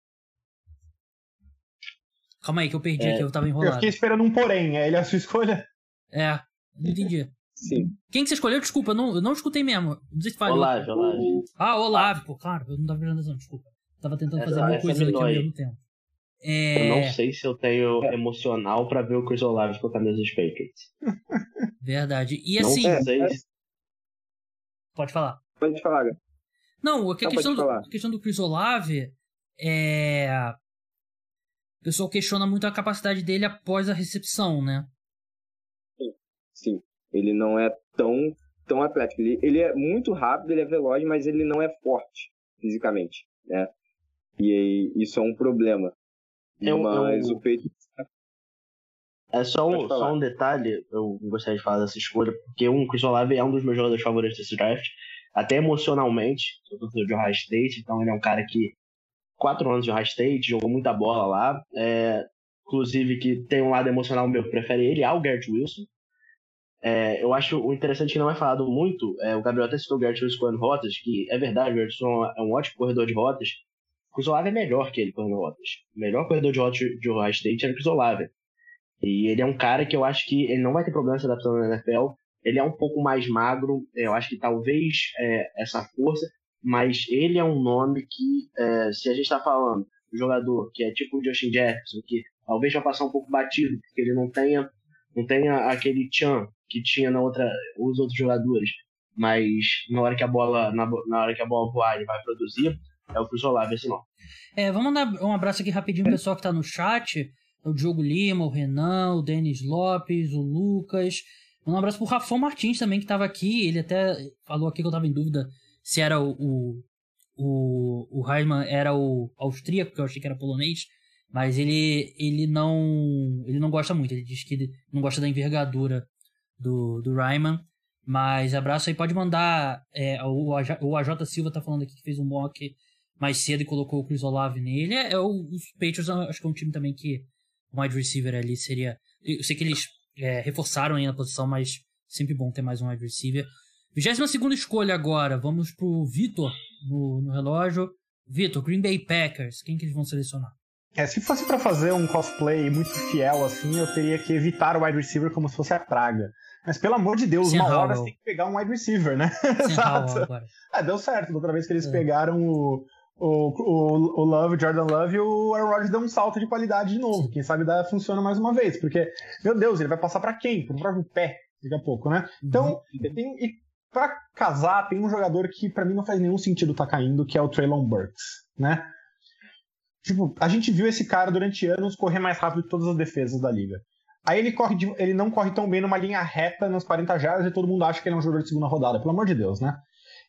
Calma aí, que eu perdi é, aqui, eu tava enrolado. Eu fiquei esperando um porém, é ele a sua escolha? É, não entendi. Sim. Quem que você escolheu? Desculpa, eu não, eu não escutei mesmo. Não sei se falou. Olavo, Olavo. Ah, Olavo, pô, claro, eu não tava prestando atenção, desculpa. Tava tentando fazer mil coisas aqui ao mesmo tempo. É... Eu não sei se eu tenho emocional pra ver o Chris Olave com a camisa dos Patriots. Verdade. E assim. Não sei. Pode falar. Pode falar, Não, a questão, do, a questão do Chris Olave é o pessoal questiona muito a capacidade dele após a recepção, né? Sim, sim. Ele não é tão, tão atlético. Ele, ele é muito rápido, ele é veloz, mas ele não é forte fisicamente, né? E aí, isso é um problema. Eu, mas eu... o é só um, só um detalhe, eu gostaria de falar dessa escolha, porque um Chris Olave é um dos meus jogadores favoritos desse draft, até emocionalmente, sou torcedor de Ohio State, então ele é um cara que quatro anos de Ohio State, jogou muita bola lá. É, inclusive, que tem um lado emocional meu, prefere ele ao Garrett Wilson. É, eu acho o interessante que não é falado muito, é, o Gabriel até citou o Garrett Wilson correndo rotas, que é verdade, o Garrett Wilson é um ótimo corredor de rotas. Olave é melhor que ele correndo rotas. O melhor corredor de rotas de Ohio State era o Chris Olave. E ele é um cara que eu acho que ele não vai ter problema se adaptando na NFL. Ele é um pouco mais magro, eu acho que talvez é, essa força mas ele é um nome que, é, se a gente está falando um jogador que é tipo o Justin Jefferson, que talvez vai passar um pouco batido, porque ele não tenha, não tenha aquele chan que tinha na outra, os outros jogadores, mas na hora que a bola, na, na hora que a bola voar, ele vai produzir, é o Chris Olave esse nome. É, vamos mandar um abraço aqui rapidinho pro pessoal que está no chat, o Diogo Lima, o Renan, o Denis Lopes, o Lucas, um abraço pro Rafão Martins também, que estava aqui, ele até falou aqui que eu estava em dúvida se era o, o, o, o Heisman era o austríaco, que eu achei que era polonês, mas ele, ele não ele não gosta muito, ele diz que não gosta da envergadura do, do Ryman. Mas abraço aí, pode mandar. É, o, AJ, o AJ Silva tá falando aqui que fez um mock mais cedo e colocou o Chris Olave nele. É, é o, os Patriots, acho que é um time também que o wide receiver ali seria. Eu sei que eles é, reforçaram aí na posição, mas sempre bom ter mais um wide receiver. 22 escolha agora. Vamos pro Vitor no, no relógio. Vitor, Green Bay Packers. Quem que eles vão selecionar? É, se fosse para fazer um cosplay muito fiel assim, eu teria que evitar o wide receiver como se fosse a praga. Mas pelo amor de Deus, Sem uma hora você tem que pegar um wide receiver, né? Exato. Ah, deu certo. Da outra vez que eles é. pegaram o, o, o, o Love, o Jordan Love e o Aaron Rodgers dão um salto de qualidade de novo. Quem sabe dá, funciona mais uma vez. Porque, meu Deus, ele vai passar para quem? Pro próprio pé, daqui a pouco, né? Então, uhum. tem, e pra casar, tem um jogador que para mim não faz nenhum sentido tá caindo, que é o Traylon Burks, né? Tipo, a gente viu esse cara durante anos correr mais rápido que todas as defesas da liga. Aí ele corre de, ele não corre tão bem numa linha reta nos 40 jardas e todo mundo acha que ele é um jogador de segunda rodada, pelo amor de Deus, né?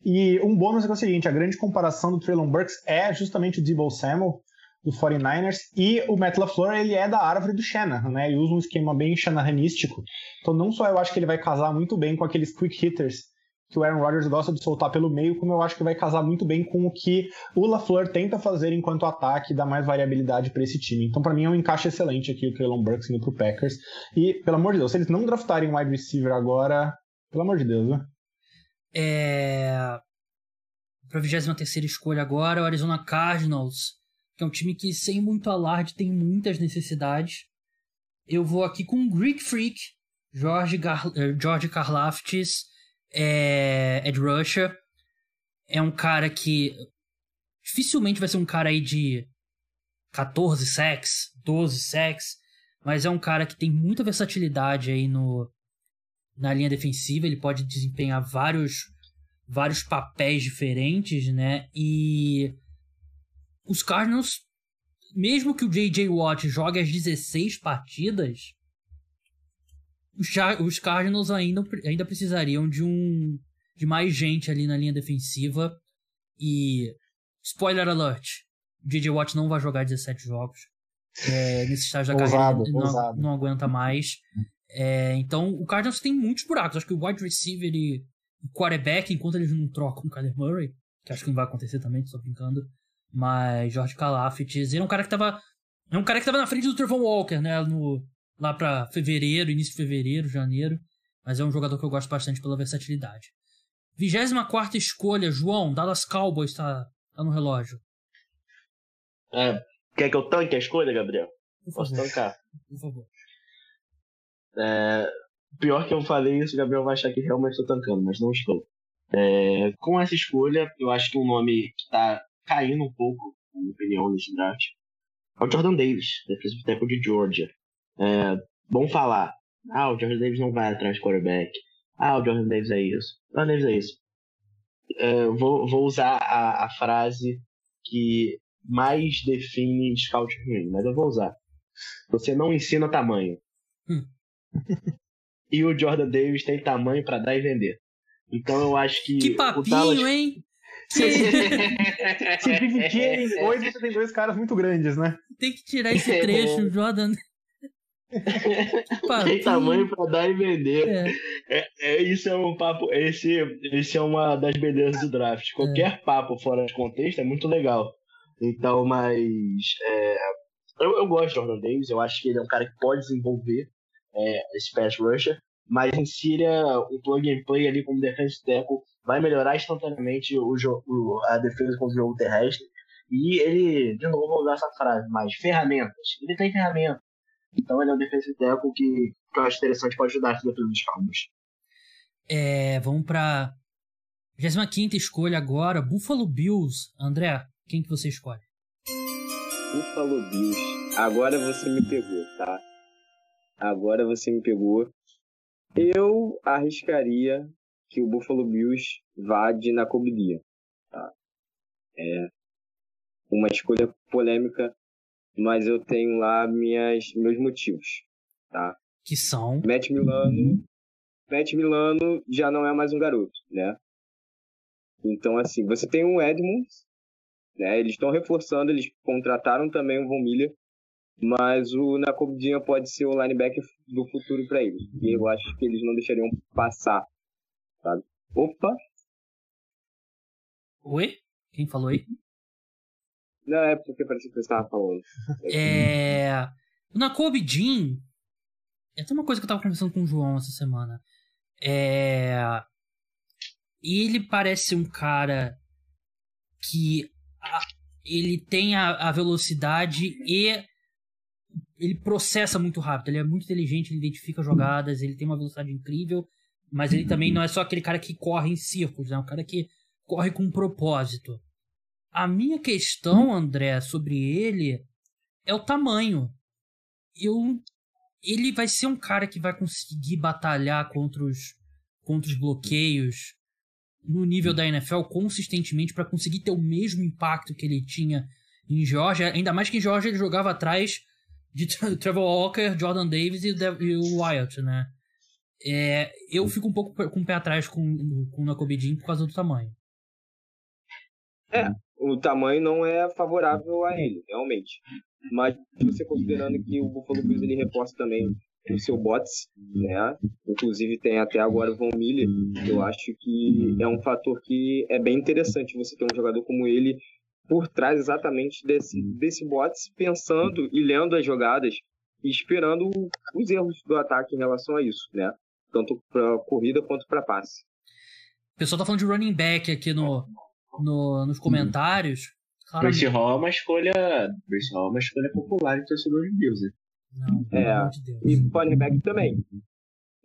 E um bônus é, é o seguinte, a grande comparação do Traylon Burks é justamente o Debo Samuel do 49ers e o Matt LaFleur, ele é da árvore do Shanahan, né? Ele usa um esquema bem Shanahanístico. Então não só eu acho que ele vai casar muito bem com aqueles quick hitters que o Aaron Rodgers gosta de soltar pelo meio, como eu acho que vai casar muito bem com o que o LaFleur tenta fazer enquanto ataque e dá mais variabilidade para esse time. Então, para mim, é um encaixe excelente aqui o Traylon Burks indo pro Packers. E, pelo amor de Deus, se eles não draftarem um wide receiver agora, pelo amor de Deus, né? É... Para a 23 escolha agora, o Arizona Cardinals, que é um time que, sem muito alarde, tem muitas necessidades. Eu vou aqui com o Greek Freak, George, Gar... Eh, George Karlaftis, é, Ed Rusher. É um cara que dificilmente vai ser um cara aí de 14 sacks, 12 sacks, mas é um cara que tem muita versatilidade aí no na linha defensiva, ele pode desempenhar vários vários papéis diferentes, né? E os Cardinals, mesmo que o JJ Watt jogue as 16 partidas, os Cardinals ainda, ainda precisariam de um de mais gente ali na linha defensiva e spoiler alert, o JJ Watt não vai jogar 17 jogos. É, nesse estágio da ousado, carreira não, não, aguenta mais. É, então o Cardinals tem muitos buracos. Acho que o wide receiver e o quarterback, enquanto eles não trocam o Kyler Murray, que acho que não vai acontecer também, tô brincando. Mas George Kalafdis, ele é um cara que tava. É um cara que tava na frente do Trevor Walker, né? No, lá para fevereiro, início de fevereiro, janeiro. Mas é um jogador que eu gosto bastante pela versatilidade. 24 escolha, João, Dallas Cowboys tá, tá no relógio. É, quer que eu tanque a escolha, Gabriel? Posso tancar? Por favor. É, pior que eu falei isso, o Gabriel vai achar que realmente estou tancando, mas não estou. É, com essa escolha, eu acho que um nome que está caindo um pouco, na minha opinião, nesse draft, é o Jordan Davis, defensive tackle de Georgia. É, bom falar. Ah, o Jordan Davis não vai atrás de quarterback. Ah, o Jordan Davis é isso. O Jordan Davis é isso. É, vou, vou usar a, a frase que mais define scout ruim, mas eu vou usar. Você não ensina tamanho. Hum. E o Jordan Davis tem tamanho para dar e vender. Então eu acho que. Que papinho, Dallas... hein? Se, se dividirem hoje você tem dois caras muito grandes, né? Tem que tirar esse trecho, Jordan. Tem tamanho para dar e vender. É. É, é, isso é um papo. Esse, esse é uma das belezas do draft. Qualquer é. papo fora de contexto é muito legal. Então, mas. É, eu, eu gosto de Jordan Davis, eu acho que ele é um cara que pode desenvolver é, esse pass rusher, mas insira um plug and play ali como defensive tackle, vai melhorar instantaneamente o, o, a defesa contra o jogo terrestre. E ele, de novo, vou usar essa frase, mas ferramentas. Ele tem ferramentas. Então ele é um defensive tackle que, que eu acho interessante para ajudar essa defesa dos Cowboys. É, vamos para 25 escolha agora, Buffalo Bills. André, quem que você escolhe? Buffalo Bills. Agora você me pegou, tá? Agora você me pegou. Eu arriscaria que o Buffalo Bills vá de Nakobe tá? É uma escolha polêmica mas eu tenho lá minhas, meus motivos, tá? Que são? Matt Milano, Matt Milano já não é mais um garoto, né? Então, assim, você tem um Edmonds, né? Eles estão reforçando, eles contrataram também o Von Miller, mas o Nakobdinha pode ser o linebacker do futuro para eles. E eu acho que eles não deixariam passar, sabe? Opa! Oi? Quem falou aí? Não, é porque parecia que você estava falando. É. Na Kobe Jean. É até uma coisa que eu tava conversando com o João essa semana. É. Ele parece um cara que ele tem a, a, velocidade e ele processa muito rápido. Ele é muito inteligente, ele identifica jogadas, ele tem uma velocidade incrível, mas ele também não é só aquele cara que corre em círculos, é um cara que corre com um propósito. A minha questão, André, sobre ele é o tamanho. Eu ele vai ser um cara que vai conseguir batalhar contra os, contra os bloqueios no nível da NFL consistentemente para conseguir ter o mesmo impacto que ele tinha em Georgia. Ainda mais que em Georgia ele jogava atrás de Trevor Walker, Jordan Davis e, e o Wyatt, né? É, eu fico um pouco com o pé atrás com, com o Nakobe Dean por causa do tamanho. É, o tamanho não é favorável a ele, realmente. Mas você considerando que o Buffalo Bills ele reforça também o seu bots, né? Inclusive tem até agora o Von Miller. Eu acho que é um fator que é bem interessante você ter um jogador como ele por trás exatamente desse, desse bots, pensando e lendo as jogadas e esperando os erros do ataque em relação a isso, né? Tanto para corrida quanto para passe. O pessoal tá falando de running back aqui no, no nos comentários. Claramente... Bruce Hall é uma escolha. Bruce Hall é uma escolha popular em torcedor de Bills, né? Não, é, de Deus. E cornerback também.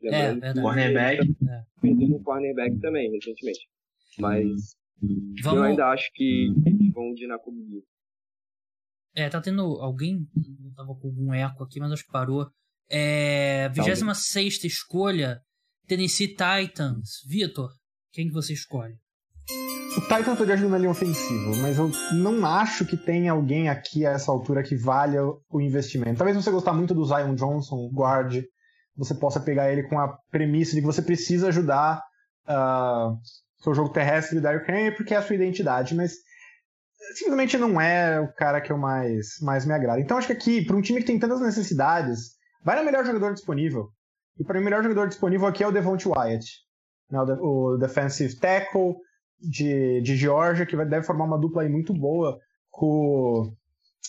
É, verdade. Cornerback. É. Perdendo o cornerback também, recentemente. Mas Vamos... eu ainda acho que eles vão de Nakobe É, tá tendo alguém. Eu tava com algum eco aqui, mas acho que parou. É. 26 escolha, Tennessee Titans. Vitor, quem que você escolhe? O Titan pode ajudar na linha ofensiva, mas eu não acho que tenha alguém aqui a essa altura que valha o investimento. Talvez você gostar muito do Zion Johnson, guard, você possa pegar ele com a premissa de que você precisa ajudar uh, seu jogo terrestre de Derrick Henry porque é a sua identidade, mas simplesmente não é o cara que eu mais, mais me agrada. Então acho que aqui, para um time que tem tantas necessidades, vai no melhor jogador disponível. E para o melhor jogador disponível aqui é o Devonte Wyatt, né, o defensive tackle, de, de Georgia, que deve formar uma dupla aí muito boa com,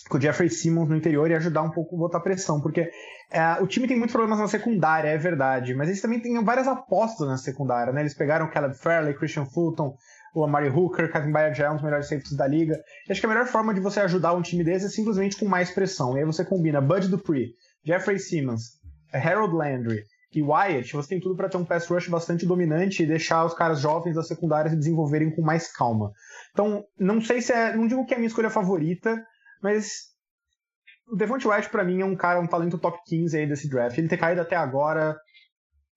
com o Jeffrey Simmons no interior e ajudar um pouco a botar pressão, porque é, o time tem muitos problemas na secundária, é verdade, mas eles também têm várias apostas na secundária, né? Eles pegaram Caleb Fairley, Christian Fulton, o Amari Hooker, Kevin Byard já é um dos melhores safeties da liga. E acho que a melhor forma de você ajudar um time desse é simplesmente com mais pressão. E aí você combina Bud Dupree, Jeffrey Simmons, Harold Landry, e Wyatt, você tem tudo para ter um pass rush bastante dominante e deixar os caras jovens da secundária se desenvolverem com mais calma. Então, não sei se é. Não digo que é a minha escolha favorita, mas o Devonte Wyatt, para mim, é um cara, um talento top 15 aí desse draft. Ele ter caído até agora.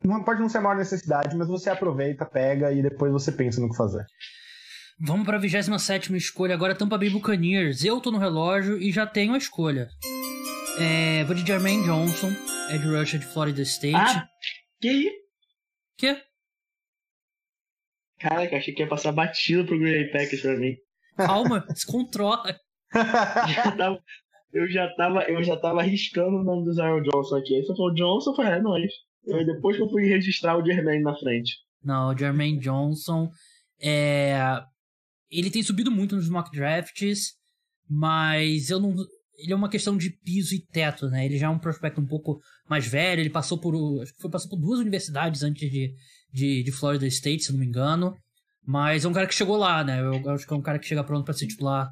Não, pode não ser a maior necessidade, mas você aproveita, pega e depois você pensa no que fazer. Vamos para a 27 escolha agora, Tampa Bay Buccaneers. Eu tô no relógio e já tenho a escolha. É, vou de Jermaine Johnson, Ed Rusher de Florida State. Ah, que aí? Que? Caraca, achei que ia passar batido pro Green Bay Packers pra mim. Calma, descontrola. Já tava, eu, já tava, eu já tava arriscando o nome do Zion Johnson aqui. Aí você falou Johnson, eu falei, é nóis. Aí depois que eu fui registrar o Jermaine na frente. Não, o Jermaine Johnson é... Ele tem subido muito nos mock drafts, mas eu não, ele é uma questão de piso e teto, né? Ele já é um prospecto um pouco mais velho, ele passou por. Acho que foi, passou por duas universidades antes de, de, de Florida State, se não me engano. Mas é um cara que chegou lá, né? Eu acho que é um cara que chega pronto para ser titular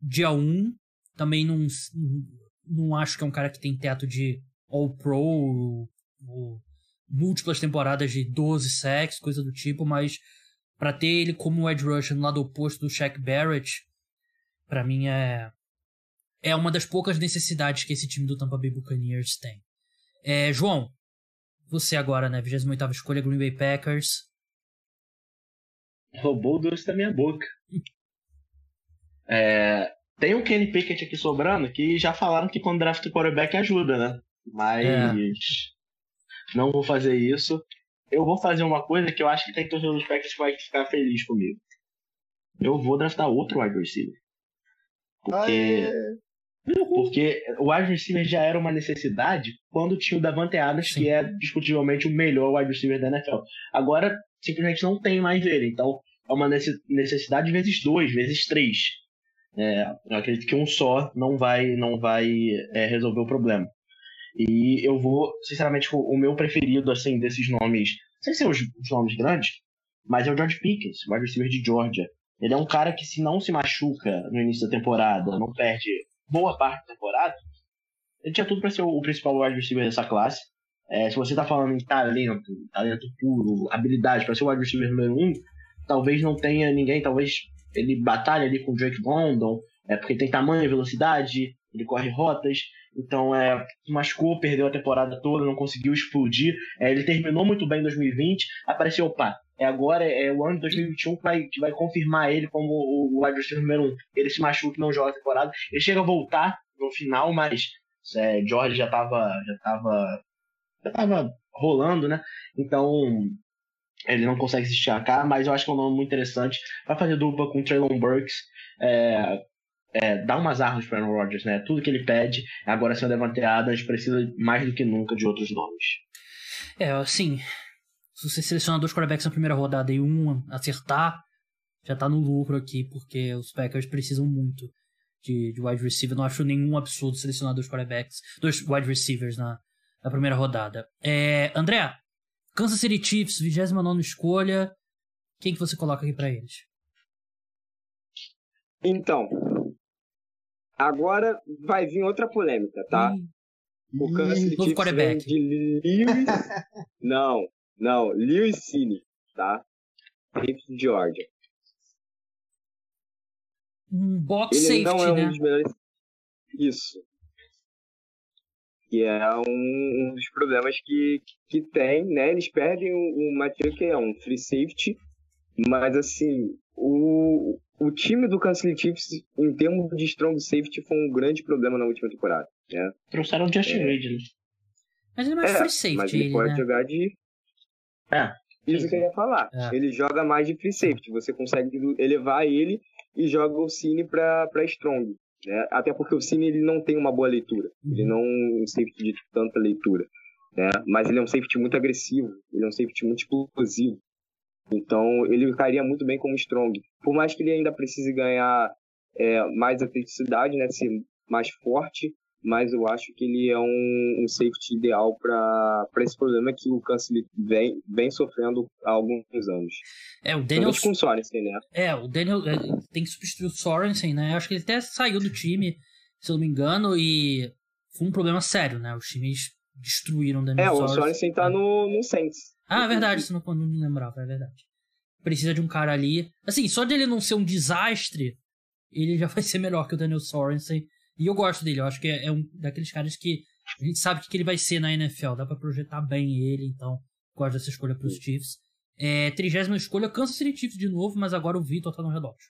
dia 1. Também não, não acho que é um cara que tem teto de All-Pro ou, ou múltiplas temporadas de 12 sacks, coisa do tipo, mas para ter ele como Ed Rush no lado oposto do Shaq Barrett, para mim é é uma das poucas necessidades que esse time do Tampa Bay Buccaneers tem. É, João, você agora, né? 28 escolha, Green Bay Packers. Roubou o doce da minha boca. É, tem um Kenny Pickett aqui sobrando que já falaram que quando draft o quarterback ajuda, né? Mas é. não vou fazer isso. Eu vou fazer uma coisa que eu acho que tem torcedor dos Packers que vai ficar feliz comigo. Eu vou draftar outro wide receiver. Porque porque o wide receiver já era uma necessidade quando tinha o Davante Adams, Sim. que é discutivelmente o melhor wide receiver da NFL. Agora, simplesmente não tem mais ele. Então, é uma necessidade vezes dois, vezes três. É, acredito que um só não vai, não vai é, resolver o problema. E eu vou, sinceramente, o meu preferido assim desses nomes, sem ser os, os nomes grandes, mas é o George Pickens, wide receiver de Georgia. Ele é um cara que, se não se machuca no início da temporada, não perde boa parte da temporada, ele tinha tudo para ser o principal wide receiver dessa classe. É, se você está falando em talento, talento puro, habilidade para ser o wide receiver número um, talvez não tenha ninguém, talvez ele batalha ali com o Drake London, é porque tem tamanho, velocidade, ele corre rotas, então é, machucou, perdeu a temporada toda, não conseguiu explodir. É, ele terminou muito bem em 2020, apareceu, opa, é agora é o ano de 2021 que vai, que vai confirmar ele como o wide receiver número um. Ele se machuca, não joga a temporada, ele chega a voltar no final, mas é, George já estava já tava, já tava rolando, né? Então ele não consegue se destacar, mas eu acho que é um nome muito interessante. Vai fazer dupla com o Traylon Burks. É, é, dá umas armas para Aaron Rodgers, né? Tudo que ele pede, agora sendo levanteado, a gente precisa mais do que nunca de outros nomes. É, assim, se você selecionar dois quarterbacks na primeira rodada e um acertar, já tá no lucro aqui, porque os Packers precisam muito de, de wide receiver. Não acho nenhum absurdo selecionar dois quarterbacks, dois wide receivers na, na primeira rodada. É, André, Kansas City Chiefs, 29 escolha. Quem que você coloca aqui para eles? Então, agora vai vir outra polêmica, tá? Hum. O Kansas City Chiefs quarterback. de Lewis... não, não, Lewis Cine, tá? Chiefs de Georgia. Um box Ele safety, não é um né? dos melhores... Isso que é um, um, dos problemas que, que tem, né? Eles perdem o, o Mathieu, que é um free safety, mas assim, o, o time do Kansas City Chiefs, em termos de strong safety, foi um grande problema na última temporada, né? Trouxeram o Justin é. Reed, Mas ele é mais é, free safety, mas ele, ele pode né? jogar de... É. Isso que eu ia falar. É. Ele joga mais de free safety. Você consegue elevar ele e joga o Cine pra, pra strong. Né? Até porque o Cine ele não tem uma boa leitura. Ele uhum. não é um safety de tanta leitura. Né? Mas ele é um safety muito agressivo. Ele é um safety muito explosivo. Então ele cairia muito bem como strong. Por mais que ele ainda precise ganhar é, mais atleticidade, né? ser mais forte, mas eu acho que ele é um, um safety ideal para esse problema que o Kansas vem, vem sofrendo há alguns anos. É, o Daniel... com o Sorensen, né? É, o Daniel é, tem que substituir o Sorensen, né? Acho que ele até saiu do time, se eu não me engano, e foi um problema sério, né? Os times destruíram o Daniel É, Sorensen. o Sorensen tá no, no Saints. Ah, é verdade, você não, não lembrava, é verdade. Precisa de um cara ali. Assim, só de ele não ser um desastre, ele já vai ser melhor que o Daniel Sorensen. E eu gosto dele, eu acho que é, é um daqueles caras que a gente sabe o que ele vai ser na NFL, dá para projetar bem ele, então gosto dessa escolha para os Chiefs. É, trigésima escolha, Kansas City Chiefs de novo, mas agora o Vitor tá no relógio.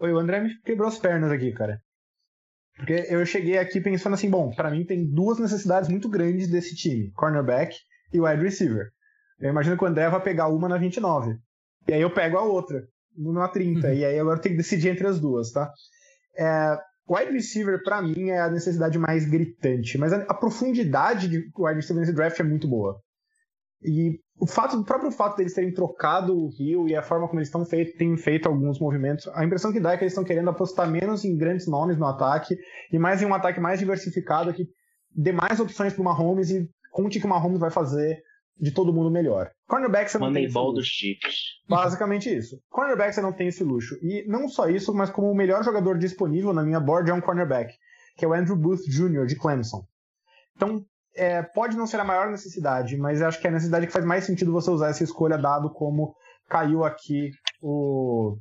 Oi, o André me quebrou as pernas aqui, cara. Porque eu cheguei aqui pensando assim, bom, para mim tem duas necessidades muito grandes desse time, cornerback e wide receiver. Eu imagino que o André vai pegar uma na 29. E aí eu pego a outra, na 30. Uhum. E aí agora eu tenho que decidir entre as duas, tá? É, Wide receiver, para mim, é a necessidade mais gritante, mas a, a, profundidade de wide receiver nesse draft é muito boa. E o fato, o próprio fato deles terem trocado o Rio e a forma como eles estão feito, têm feito alguns movimentos, a impressão que dá é que eles estão querendo apostar menos em grandes nomes no ataque e mais em um ataque mais diversificado que dê mais opções para o Mahomes e conte que o Mahomes vai fazer de todo mundo melhor. Cornerback você não tem ball dos chips. Basicamente isso. Cornerback você não tem esse luxo. E não só isso, mas como o melhor jogador disponível na minha board é um cornerback, que é o Andrew Booth Jr. de Clemson. Então, é, pode não ser a maior necessidade, mas acho que é a necessidade que faz mais sentido você usar essa escolha, dado como caiu aqui o,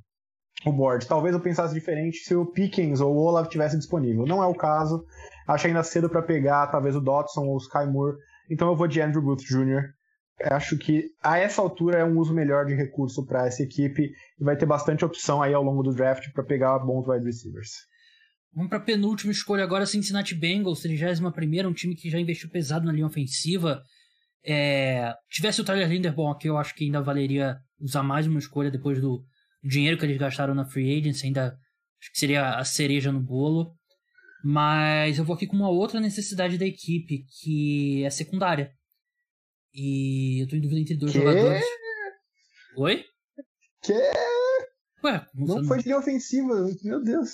o board. Talvez eu pensasse diferente se o Pickens ou o Olaf tivesse disponível. Não é o caso. Acho ainda cedo para pegar talvez o Dotson ou o Sky Moore. Então eu vou de Andrew Booth Jr acho que a essa altura é um uso melhor de recurso para essa equipe e vai ter bastante opção aí ao longo do draft para pegar bons wide receivers. Vamos para a penúltima escolha agora, Cincinnati Bengals, 31 um time que já investiu pesado na linha ofensiva. É, tivesse o Tyler Linderbaum aqui, eu acho que ainda valeria usar mais uma escolha depois do dinheiro que eles gastaram na free agency, ainda acho que seria a cereja no bolo. Mas eu vou aqui com uma outra necessidade da equipe, que é secundária. E eu tô em dúvida entre dois que? jogadores. Oi? Que? Ué, não foi de linha ofensiva, meu Deus.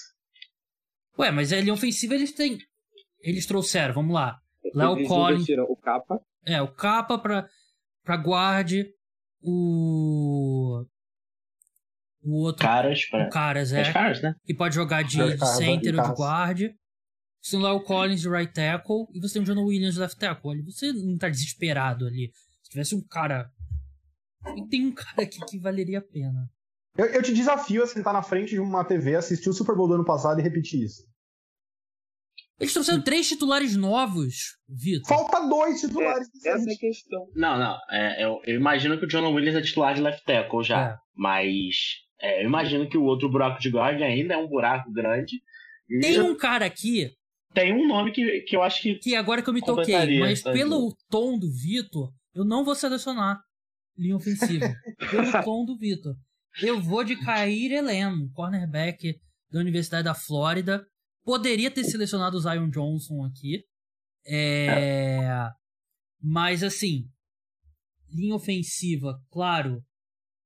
Ué, mas a linha ofensiva eles têm. Eles trouxeram, vamos lá. Léo Collins. O capa. É, o capa pra, pra guarde. O. O outro. Caras, pra... O caras, é. caras, né? Que pode jogar de, de center ou de guarde. Você tem o Léo Collins de right tackle e você tem o John Williams de left tackle. Ali você não tá desesperado ali. Se tivesse um cara. E tem um cara aqui que valeria a pena. Eu, eu te desafio a sentar na frente de uma TV, assistir o Super Bowl do ano passado e repetir isso. Eles trouxeram três titulares novos, Vitor. Falta dois titulares. É, essa é a questão. Não, não. É, eu, eu imagino que o John Williams é titular de left tackle já. É. Mas é, eu imagino que o outro buraco de guard ainda é um buraco grande. Tem um cara aqui tem um nome que, que eu acho que. que agora que eu me toquei, mas tá pelo tom do Vitor, eu não vou selecionar linha ofensiva. pelo tom do Vitor. Eu vou de Kair Elam, cornerback da Universidade da Flórida. Poderia ter selecionado o Zion Johnson aqui. É... Mas assim, linha ofensiva, claro,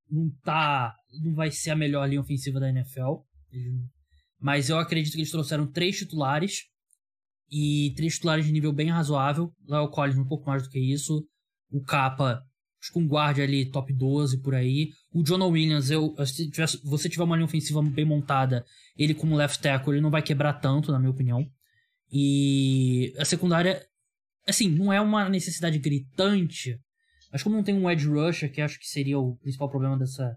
não tá. Não vai ser a melhor linha ofensiva da NFL. Mas eu acredito que eles trouxeram três titulares. E três titulares de nível bem razoável. Léo Collins um pouco mais do que isso. O Capa, acho que um guarda ali top 12 por aí. O John Williams, eu, se você tiver uma linha ofensiva bem montada, ele como left tackle, ele não vai quebrar tanto, na minha opinião. E a secundária, assim, não é uma necessidade gritante. Mas como não tem um edge rusher, que acho que seria o principal problema dessa,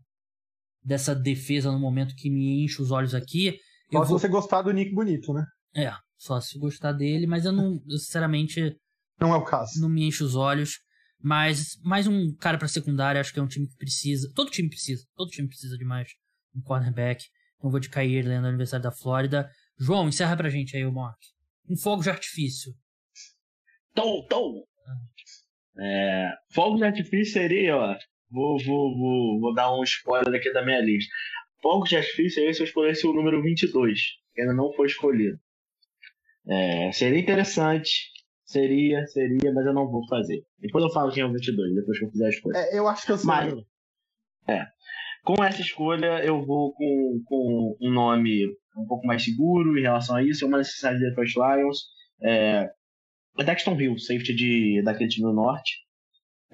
dessa defesa no momento que me enche os olhos aqui. Só se vou... você gostar do Nick bonito, né? É, só se gostar dele, mas eu não, eu, sinceramente, Não é o caso. não me enche os olhos. Mas mais um cara pra secundária, acho que é um time que precisa. Todo time precisa. Todo time precisa de mais um cornerback. Então vou de cair dentro da Universidade da Flórida. João, encerra pra gente aí o Mark. Um fogo de artifício. Tom, Tom! É, fogo de artifício seria, ó. Vou, vou, vou, vou dar um spoiler aqui da minha lista. Fogo de artifício seria se eu escolhesse o número 22, que ainda não foi escolhido. É, seria interessante. Seria, seria, mas eu não vou fazer. Depois eu falo quem é o 22, depois que eu fizer a escolha. É, eu acho que eu sei. Mas- Com essa escolha, eu vou com, com um nome um pouco mais seguro em relação a isso. É uma necessidade do Detroit Lions. É, é Dexton Hill, safety de, daquele time do norte.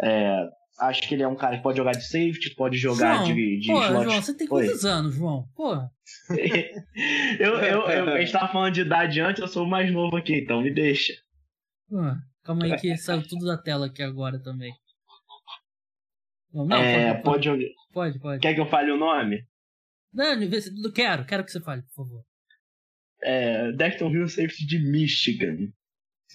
É, acho que ele é um cara que pode jogar de safety, pode jogar João, de, de slot. João, você tem Oi. quantos anos, João? Pô, eu, eu, eu, a gente tava falando de idade antes, eu sou o mais novo aqui, então me deixa. calma aí que saiu tudo da tela aqui agora também. Não, não É, pode, pode, jogar- pode, pode. Quer que eu fale o nome? Não, quero, quero que você fale, por favor. É, Dexton Hill, safety de Michigan.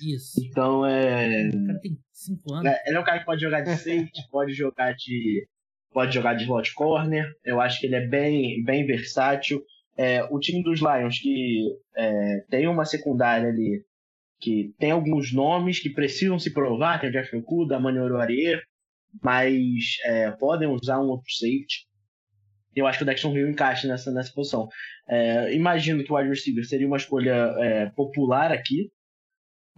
Isso. Então é. O cara tem 5 anos. É, Ele é um cara que pode jogar de safety, pode jogar de. Pode jogar de slot corner. Eu acho que ele é bem, bem versátil. É, o time dos Lions, que é, tem uma secundária ali, que tem alguns nomes que precisam se provar, que é o Jeff Okuda, Manoro Arier, mas é, podem usar um outro safety. Eu acho que o Dexton Hill encaixa nessa, nessa posição. É, imagino que o wide receiver seria uma escolha é, popular aqui,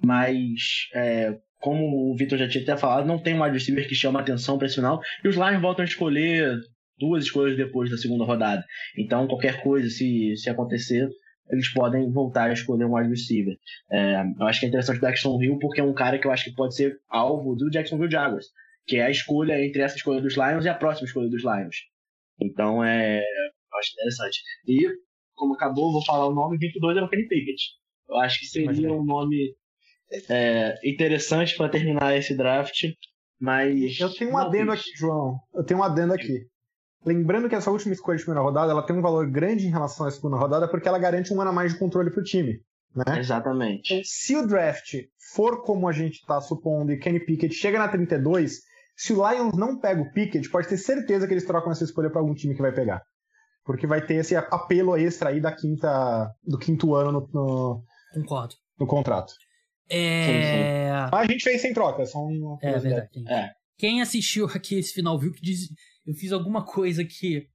mas é, como o Vitor já tinha até falado, não tem um wide receiver que chama atenção para esse final. E os Lions voltam a escolher duas escolhas depois da segunda rodada. Então, qualquer coisa, se, se acontecer, eles podem voltar a escolher um wide receiver. É, eu acho que é interessante o Jackson Hill, porque é um cara que eu acho que pode ser alvo do Jacksonville Jaguars, que é a escolha entre essa escolha dos Lions e a próxima escolha dos Lions. Então, é, eu acho interessante. E, como acabou, vou falar o nome, 22 era o Kenny Pickett. Eu acho que seria um nome é, interessante para terminar esse draft, mas. Eu tenho um adendo aqui, João. Eu tenho um adendo aqui. Lembrando que essa última escolha de primeira rodada ela tem um valor grande em relação à segunda rodada porque ela garante um ano a mais de controle pro time. Né? Exatamente. Então, se o draft for como a gente está supondo e Kenny Pickett chega na 32, se o Lions não pega o Pickett, pode ter certeza que eles trocam essa escolha para algum time que vai pegar. Porque vai ter esse apelo extra aí da quinta, do quinto ano no, no, Concordo. no contrato. É. Mas a gente fez sem troca, só um. É verdade. É. Quem assistiu aqui esse final viu que diz- eu fiz alguma coisa que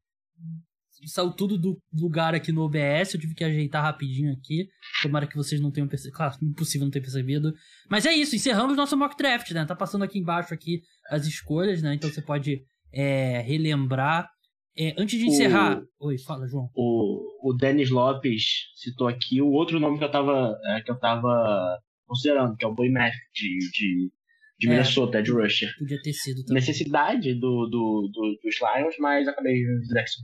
saiu tudo do lugar aqui no OBS, eu tive que ajeitar rapidinho aqui. Tomara que vocês não tenham percebido. Claro, impossível não ter percebido. Mas é isso, encerramos nosso mock draft, né? Tá passando aqui embaixo aqui as escolhas, né? Então você pode é, relembrar. É, antes de encerrar. Oi, fala, João. O, o Denis Lopes citou aqui o outro nome que eu tava, é, que eu tava considerando, que é o Boy Math de, de, de É. Minnesota, de Rusher. Podia ter sido também. Necessidade do, do, do- dos Lions, mas acabei indo de Jackson.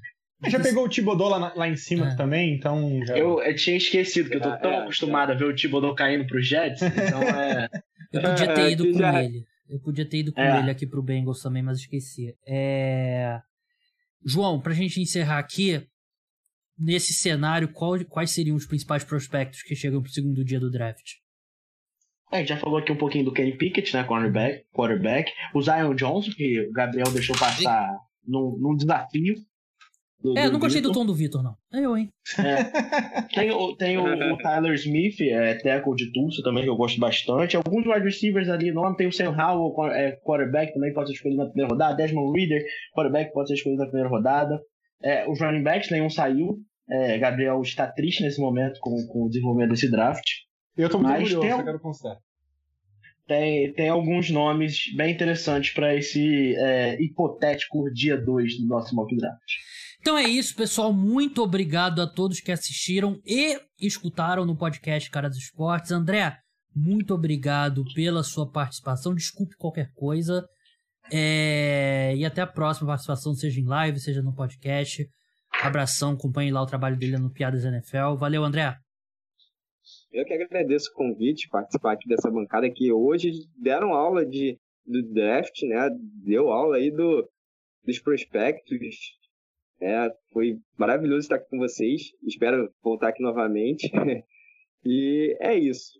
Já pegou o Thibodeau lá, lá em cima É. também, então. Já... Eu, eu tinha esquecido que eu tô É, tão é, acostumado a ver o Thibodeau caindo pro Jets, então é. Eu podia ter ido com já- ele. Eu podia ter ido com É. ele aqui pro Bengals também, mas esqueci. É... João, pra gente encerrar aqui, nesse cenário, qual, quais seriam os principais prospectos que chegam pro segundo dia do draft? A gente já falou aqui um pouquinho do Kenny Pickett, né, quarterback, quarterback. O Zion Johnson, que o Gabriel deixou passar num, num desafio. Do, é, eu não gostei do tom do Vitor, não. É eu, hein? É. Tem, o, tem o, o, Tyler Smith, é, tackle de Tulsa também, que eu gosto bastante. Alguns wide receivers ali, não tem o Sam Howell, é, quarterback, também pode ser escolhido na primeira rodada. Desmond Reader, quarterback, pode ser escolhido na primeira rodada. É, os running backs, nenhum saiu. É, Gabriel está triste nesse momento com, com o desenvolvimento desse draft. Eu tô muito Mas curioso, tem, eu quero constar. Tem, tem alguns nomes bem interessantes para esse é, hipotético dia 2 do nosso mock draft. Então é isso, pessoal. Muito obrigado a todos que assistiram e escutaram no podcast Cara dos Esportes. André, muito obrigado pela sua participação. Desculpe qualquer coisa. É... E até a próxima participação, seja em live, seja no podcast. Abração, acompanhe lá o trabalho dele no Piadas NFL. Valeu, André. Eu que agradeço o convite, participar aqui dessa bancada que hoje deram aula de, do draft, né? Deu aula aí do, dos prospectos. É, foi maravilhoso estar aqui com vocês. Espero voltar aqui novamente. e é isso.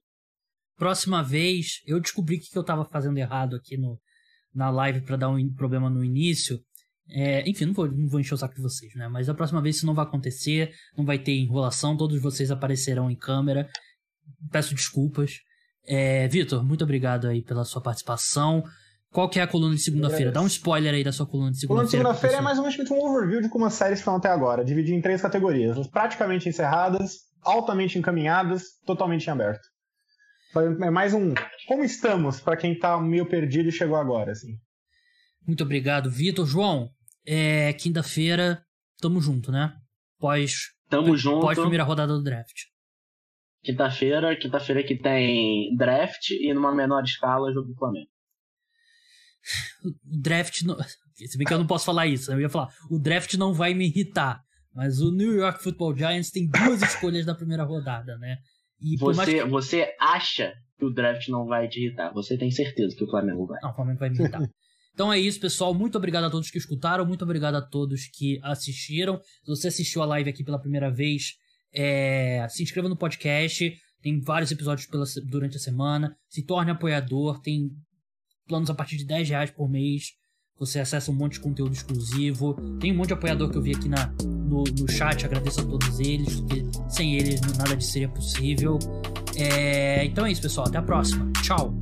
Próxima vez, eu descobri que eu estava fazendo errado aqui no, na live para dar um problema no início. É, enfim, não vou, não vou encher o saco de vocês, né? Mas a próxima vez isso não vai acontecer, não vai ter enrolação, todos vocês aparecerão em câmera peço desculpas. É, Vitor, muito obrigado aí pela sua participação. Qual que é a coluna de segunda-feira? Dá um spoiler aí da sua coluna de segunda-feira. Coluna de segunda-feira é mais ou menos um overview de como as séries estão até agora, dividido em três categorias. Praticamente encerradas, altamente encaminhadas, totalmente em aberto. É mais um como estamos para quem tá meio perdido e chegou agora, assim. Muito obrigado, Vitor. João, é quinta-feira, tamo junto, né? Pós, tamo junto. Pós primeira rodada do draft. Quinta-feira, quinta-feira que tem draft e numa menor escala jogo do Flamengo. O draft não. Se bem que eu não posso falar isso, eu ia falar, o draft não vai me irritar. Mas o New York Football Giants tem duas escolhas da primeira rodada, né? E você, que... você acha que o draft não vai te irritar. Você tem certeza que o Flamengo vai. Não, o Flamengo vai me irritar. então é isso, pessoal. Muito obrigado a todos que escutaram. Muito obrigado a todos que assistiram. Se você assistiu a live aqui pela primeira vez, é, se inscreva no podcast, tem vários episódios pela, durante a semana. Se torne apoiador, tem planos a partir de 10 reais por mês. Você acessa um monte de conteúdo exclusivo. Tem um monte de apoiador que eu vi aqui na, no, no chat. Agradeço a todos eles, porque sem eles nada disso seria possível. É, então é isso, pessoal. Até a próxima. Tchau.